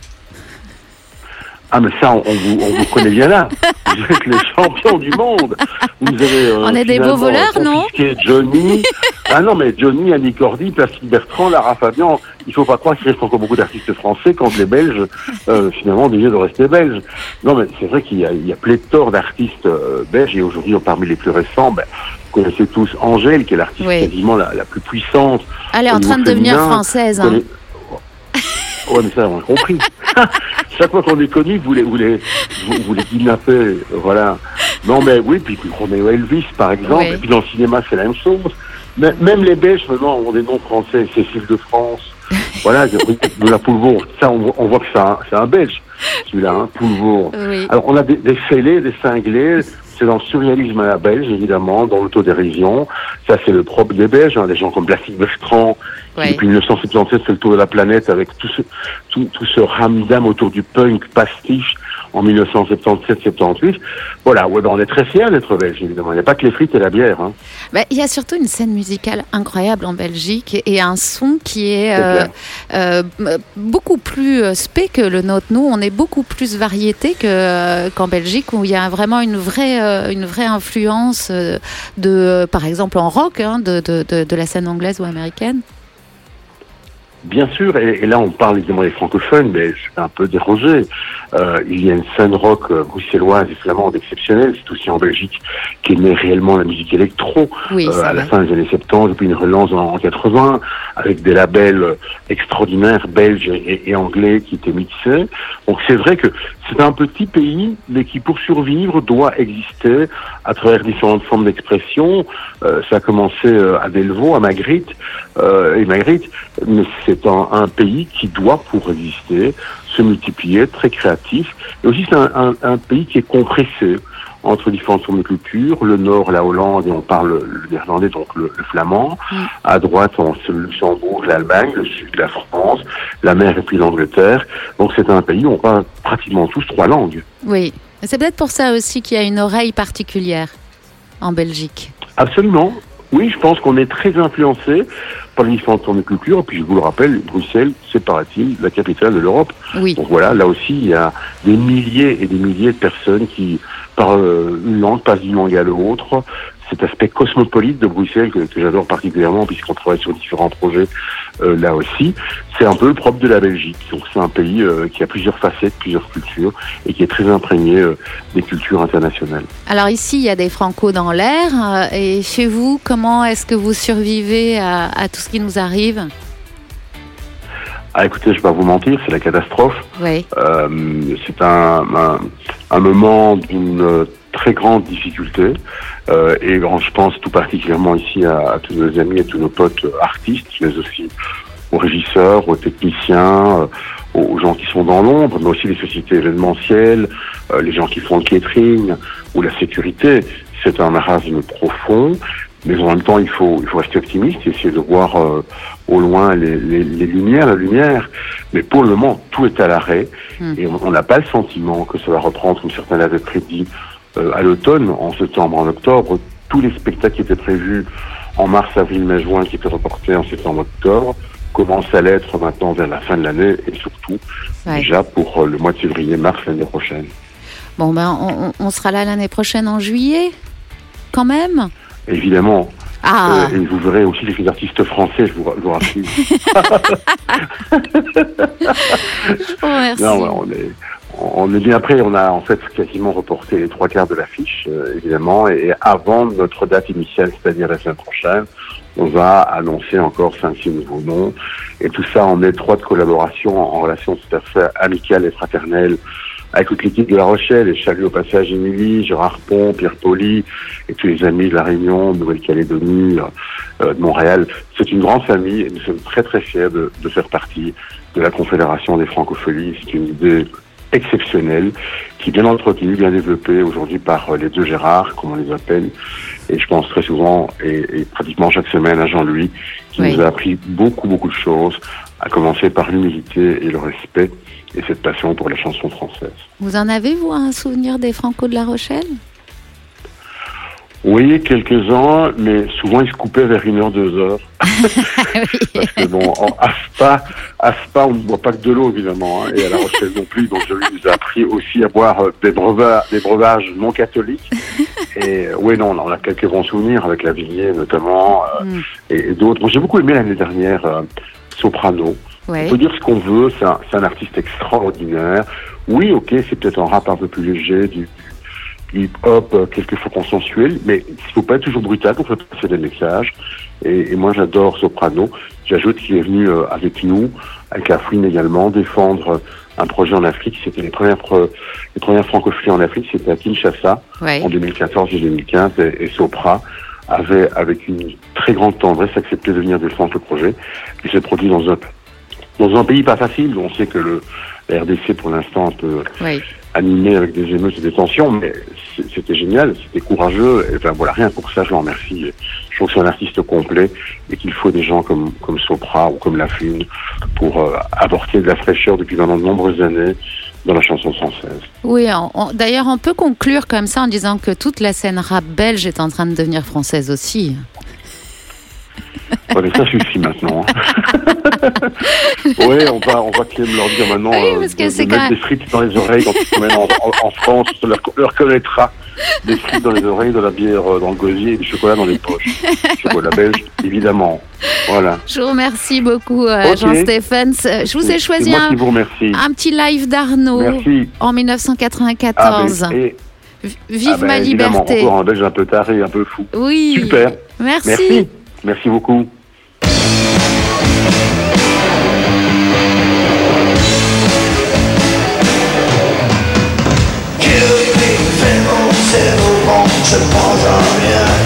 Ah mais ça, on, on vous, on vous connaît bien là. (laughs) Vous êtes les champions du monde. Vous avez, euh, On est des beaux voleurs, non Johnny. (laughs) ah non, mais Johnny, Annie Cordy, Plastique Bertrand, Lara Fabian. Il faut pas croire qu'il reste encore beaucoup d'artistes français quand les Belges, euh, finalement, ont de rester belges. Non, mais c'est vrai qu'il y a, il y a pléthore d'artistes euh, belges et aujourd'hui, parmi les plus récents, ben, connaissez tous Angèle, qui est l'artiste Oui. quasiment la, la plus puissante. Elle est en train de devenir française. Hein. Ouais, mais ça, on a compris. (laughs) Chaque fois qu'on est connu, vous les, vous les, vous, vous les kidnappez, voilà. Non, mais oui, puis, puis est Elvis, par exemple, Oui. et puis dans le cinéma, c'est la même chose. Mais, même les Belges, maintenant, ont des noms français, Cécile de France, (laughs) voilà, de la Poulvour. Ça, on, voit- on voit que c'est un, Belge, celui-là, hein, Poulvour. Oui. Alors, on a des, des fêlés, des cinglés. C'est dans le surréalisme à la belge, évidemment, dans l'autodérision. Ça, c'est le propre des Belges, hein, des gens comme Plastique Bertrand, qui, Ouais. depuis 1977, fait le tour de la planète avec tout ce, tout, tout ce ramdam autour du punk pastiche en 1977-78. Voilà, ouais, ben, on est très fiers d'être belge, évidemment. Il n'y a pas que les frites et la bière. Hein. Bah, Il y a surtout une scène musicale incroyable en Belgique et un son qui est euh, euh, beaucoup plus euh, spé que le nôtre. Nous, on est beaucoup plus variété que, euh, qu'en Belgique où il y a vraiment une vraie, une vraie influence de, par exemple, en rock hein, de, de, de, de la scène anglaise ou américaine. Bien sûr, et, et là on parle évidemment des francophones, mais suis un peu dérangé. Euh, il y a une scène rock bruxelloise et flamande exceptionnelle, c'est aussi en Belgique qu'est née réellement la musique électro Oui, euh, c'est à la fin des années 70, et puis une relance en, en 80, avec des labels extraordinaires belges et, et anglais qui étaient mixés. Donc c'est vrai que c'est un petit pays, mais qui pour survivre doit exister à travers différentes formes d'expression. Euh, ça a commencé euh, à Delvaux, à Magritte, euh, et Magritte, mais c'est un, un pays qui doit, pour exister, se multiplier, être très créatif. Et aussi, c'est un, un- un pays qui est compressé entre différentes formes de culture. Le nord, la Hollande, et on parle le néerlandais, donc le, le flamand. À droite, on le Luxembourg, l'Allemagne, le sud, la France, la mer et puis l'Angleterre. Donc c'est un pays où on parle pratiquement tous trois langues. Oui, c'est peut-être pour ça aussi qu'il y a une oreille particulière en Belgique. Absolument. Oui, je pense qu'on est très influencé par les différentes formes de culture. Et puis, je vous le rappelle, Bruxelles, c'est, paraît-il, la capitale de l'Europe. Oui. Donc voilà, là aussi, il y a des milliers et des milliers de personnes qui, par euh, une langue, passent d'une langue à l'autre. Cet aspect cosmopolite de Bruxelles que, que j'adore particulièrement puisqu'on travaille sur différents projets euh, là aussi, c'est un peu le propre de la Belgique. Donc c'est un pays euh, qui a plusieurs facettes, plusieurs cultures et qui est très imprégné euh, des cultures internationales. Alors ici, il y a des francos dans l'air. Et chez vous, comment est-ce que vous survivez à, à tout ce qui nous arrive? Ah, écoutez, je vais pas vous mentir, c'est la catastrophe. Oui. C'est un, un, un moment d'une très grande difficulté. Euh, et je pense tout particulièrement ici à, à tous nos amis et tous nos potes euh, artistes, mais aussi aux régisseurs, aux techniciens, euh, aux, aux gens qui sont dans l'ombre, mais aussi les sociétés événementielles, euh, les gens qui font le catering ou la sécurité. C'est un marasme profond, mais en même temps, il faut, il faut rester optimiste et essayer de voir euh, au loin les, les, les lumières, la lumière. Mais pour le moment, tout est à l'arrêt et on n'a pas le sentiment que ça va reprendre comme certains l'avaient prédit à l'automne, en septembre, en octobre. Tous les spectacles qui étaient prévus en mars, avril, mai, juin, qui étaient reportés en septembre, octobre, commencent à l'être maintenant vers la fin de l'année et surtout Ouais. déjà pour euh, le mois de février, mars l'année prochaine. Bon, ben, on, sera là l'année prochaine en juillet, quand même? Évidemment. Ah. Euh, et vous verrez aussi les artistes français, je vous, je vous rassure. (laughs) (laughs) Oh, merci. Non, on est, on est bien prêt. On a en fait quasiment reporté les trois quarts de l'affiche, euh, évidemment. Et avant notre date initiale, c'est-à-dire la semaine prochaine, on va annoncer encore cinq, six nouveaux noms. Et tout ça en étroite collaboration, en relation tout à fait amicale et fraternelle avec toute l'équipe de La Rochelle, et je salue au passage Émilie, Gérard Pont, Pierre Poli, et tous les amis de La Réunion, de Nouvelle-Calédonie, euh, de Montréal. C'est une grande famille, et nous sommes très très fiers de, de faire partie de la Confédération des Francopholies. C'est une idée exceptionnelle, qui est bien entretenue, bien développée aujourd'hui par euh, les deux Gérard, comme on les appelle, et je pense très souvent, et, et pratiquement chaque semaine, à Jean-Louis, qui Oui. nous a appris beaucoup, beaucoup de choses, à commencer par l'humilité et le respect, et cette passion pour la chanson française. Vous en avez, vous, un souvenir des Franco de La Rochelle? Oui, quelques-uns, mais souvent ils se coupaient vers une heure, deux heures. (laughs) (laughs) Parce que bon, en- à Spa, à Spa, on ne boit pas que de l'eau, évidemment, hein, et à La Rochelle non plus. Donc, Jolie nous a appris aussi à boire euh, des breuvages, des breuvages non catholiques. (laughs) Et euh, oui, non, on a quelques bons souvenirs avec la Villiers, notamment, euh, Mm. et, et d'autres. Moi, j'ai beaucoup aimé l'année dernière euh, Soprano. Ouais. On peut dire ce qu'on veut, c'est un, un artiste extraordinaire. Oui, ok, c'est peut-être un rap un peu plus léger, du hip-hop euh, quelquefois consensuel, mais il faut pas être toujours brutal pour faire passer des messages. Et, et moi, j'adore Soprano. J'ajoute qu'il est venu euh, avec nous, avec Afrin également, défendre euh, un projet en Afrique. C'était les premières, les premières francophonies en Afrique, c'était à Kinshasa Ouais. en 2014 et 2015. Et, et Sopra avait, avec une très grande tendresse, accepté de venir défendre le projet. Il s'est produit dans un, dans un pays pas facile. On sait que le, la RDC, pour l'instant, un peu Oui. Animé avec des émeutes et des tensions, mais c'était génial, c'était courageux. Et enfin voilà, rien pour ça, je l'en remercie. Je trouve que c'est un artiste complet et qu'il faut des gens comme, comme Sopra ou comme Lafune pour euh, apporter de la fraîcheur depuis maintenant de nombreuses années dans la chanson française. Oui, d'ailleurs, on peut conclure comme ça en disant que toute la scène rap belge est en train de devenir française aussi. Ouais, mais ça suffit maintenant. hein. (laughs) ouais, on va, on va quand même leur dire maintenant Oui, euh, parce que de, de mettre même- des frites dans les oreilles quand ils se en, en- en France. On leur, leur connaîtra des frites dans les oreilles, de la bière euh, dans le gosier et du chocolat dans les poches. (laughs) chocolat belge, évidemment. Voilà. Je vous remercie beaucoup, euh, Ok. Jean-Stéphane. Je vous ai choisi un, vous petit live d'Arnaud en Ah, 1994. ben, et- Vive ah ben, ma évidemment, liberté. Encore un belge un peu taré, un peu fou. Oui. Super. Merci. Merci. Merci beaucoup. Je pense en rien.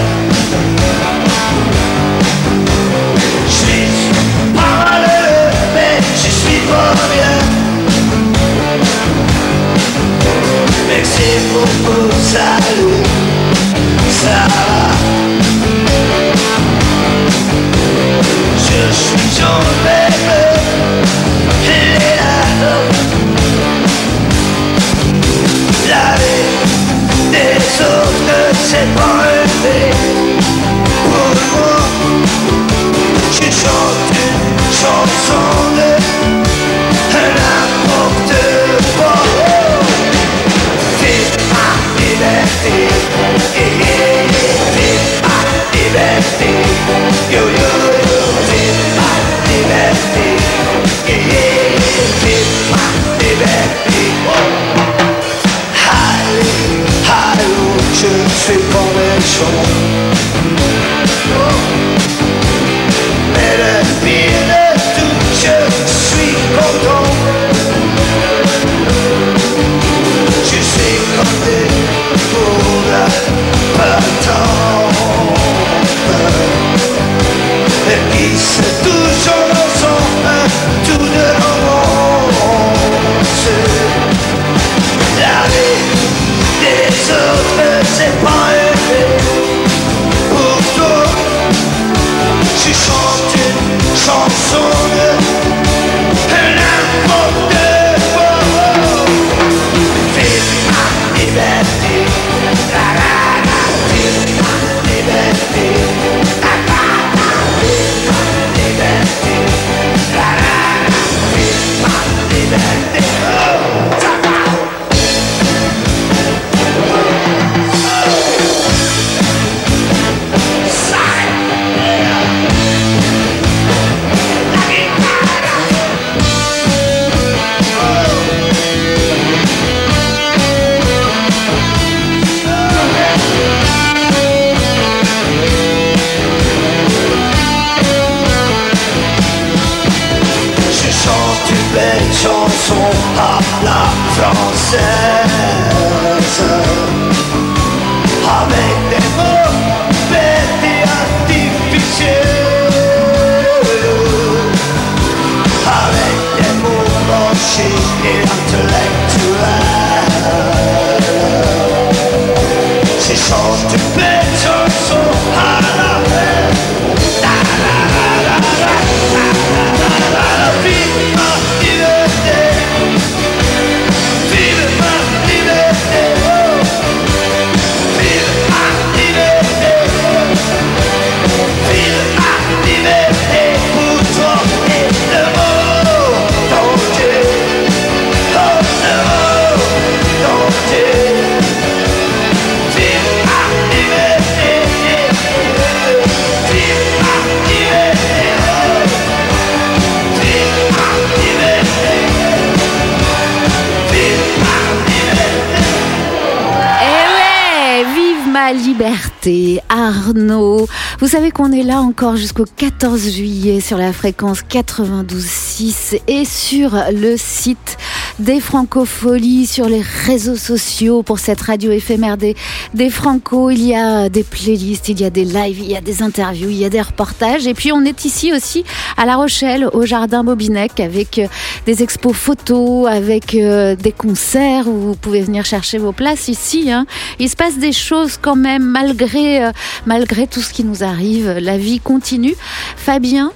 Vous savez qu'on est là encore jusqu'au 14 juillet sur la fréquence 92.6 et sur le site des Francopholies, sur les réseaux sociaux pour cette radio éphémère des, des Franco. Il y a des playlists, il y a des lives, il y a des interviews, il y a des reportages. Et puis on est ici aussi à La Rochelle, au Jardin Bobinec, avec euh, des expos photos, avec euh, des concerts où vous pouvez venir chercher vos places ici. hein. Il se passe des choses quand même malgré, euh, malgré tout ce qui nous arrive. La vie continue. Fabien,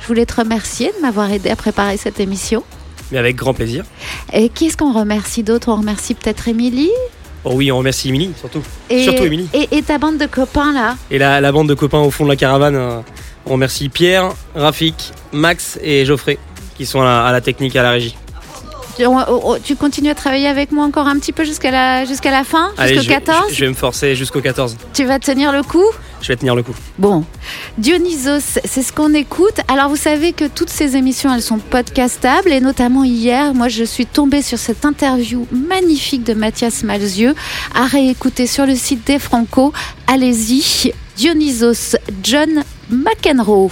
je voulais te remercier de m'avoir aidé à préparer cette émission. Mais avec grand plaisir. Et qui est-ce qu'on remercie d'autre? On remercie peut-être Émilie Oh oui, on remercie Émilie, surtout. et, Surtout Émilie. et, et ta bande de copains là? Et la, la bande de copains au fond de la caravane, euh, on remercie Pierre, Rafik, Max et Geoffrey, qui sont à la, à la technique, à la régie. Tu, on- on- tu continues à travailler avec moi encore un petit peu jusqu'à la, jusqu'à la fin Jusqu'au je, vais- 14 je- je vais me forcer jusqu'au 14. Tu vas tenir le coup? Je vais tenir le coup. Bon, Dionysos, c'est ce qu'on écoute. Alors vous savez que toutes ces émissions, elles sont podcastables et notamment hier, moi je suis tombée sur cette interview magnifique de Mathias Malzieux à réécouter sur le site des Franco. Allez-y, Dionysos John McEnroe.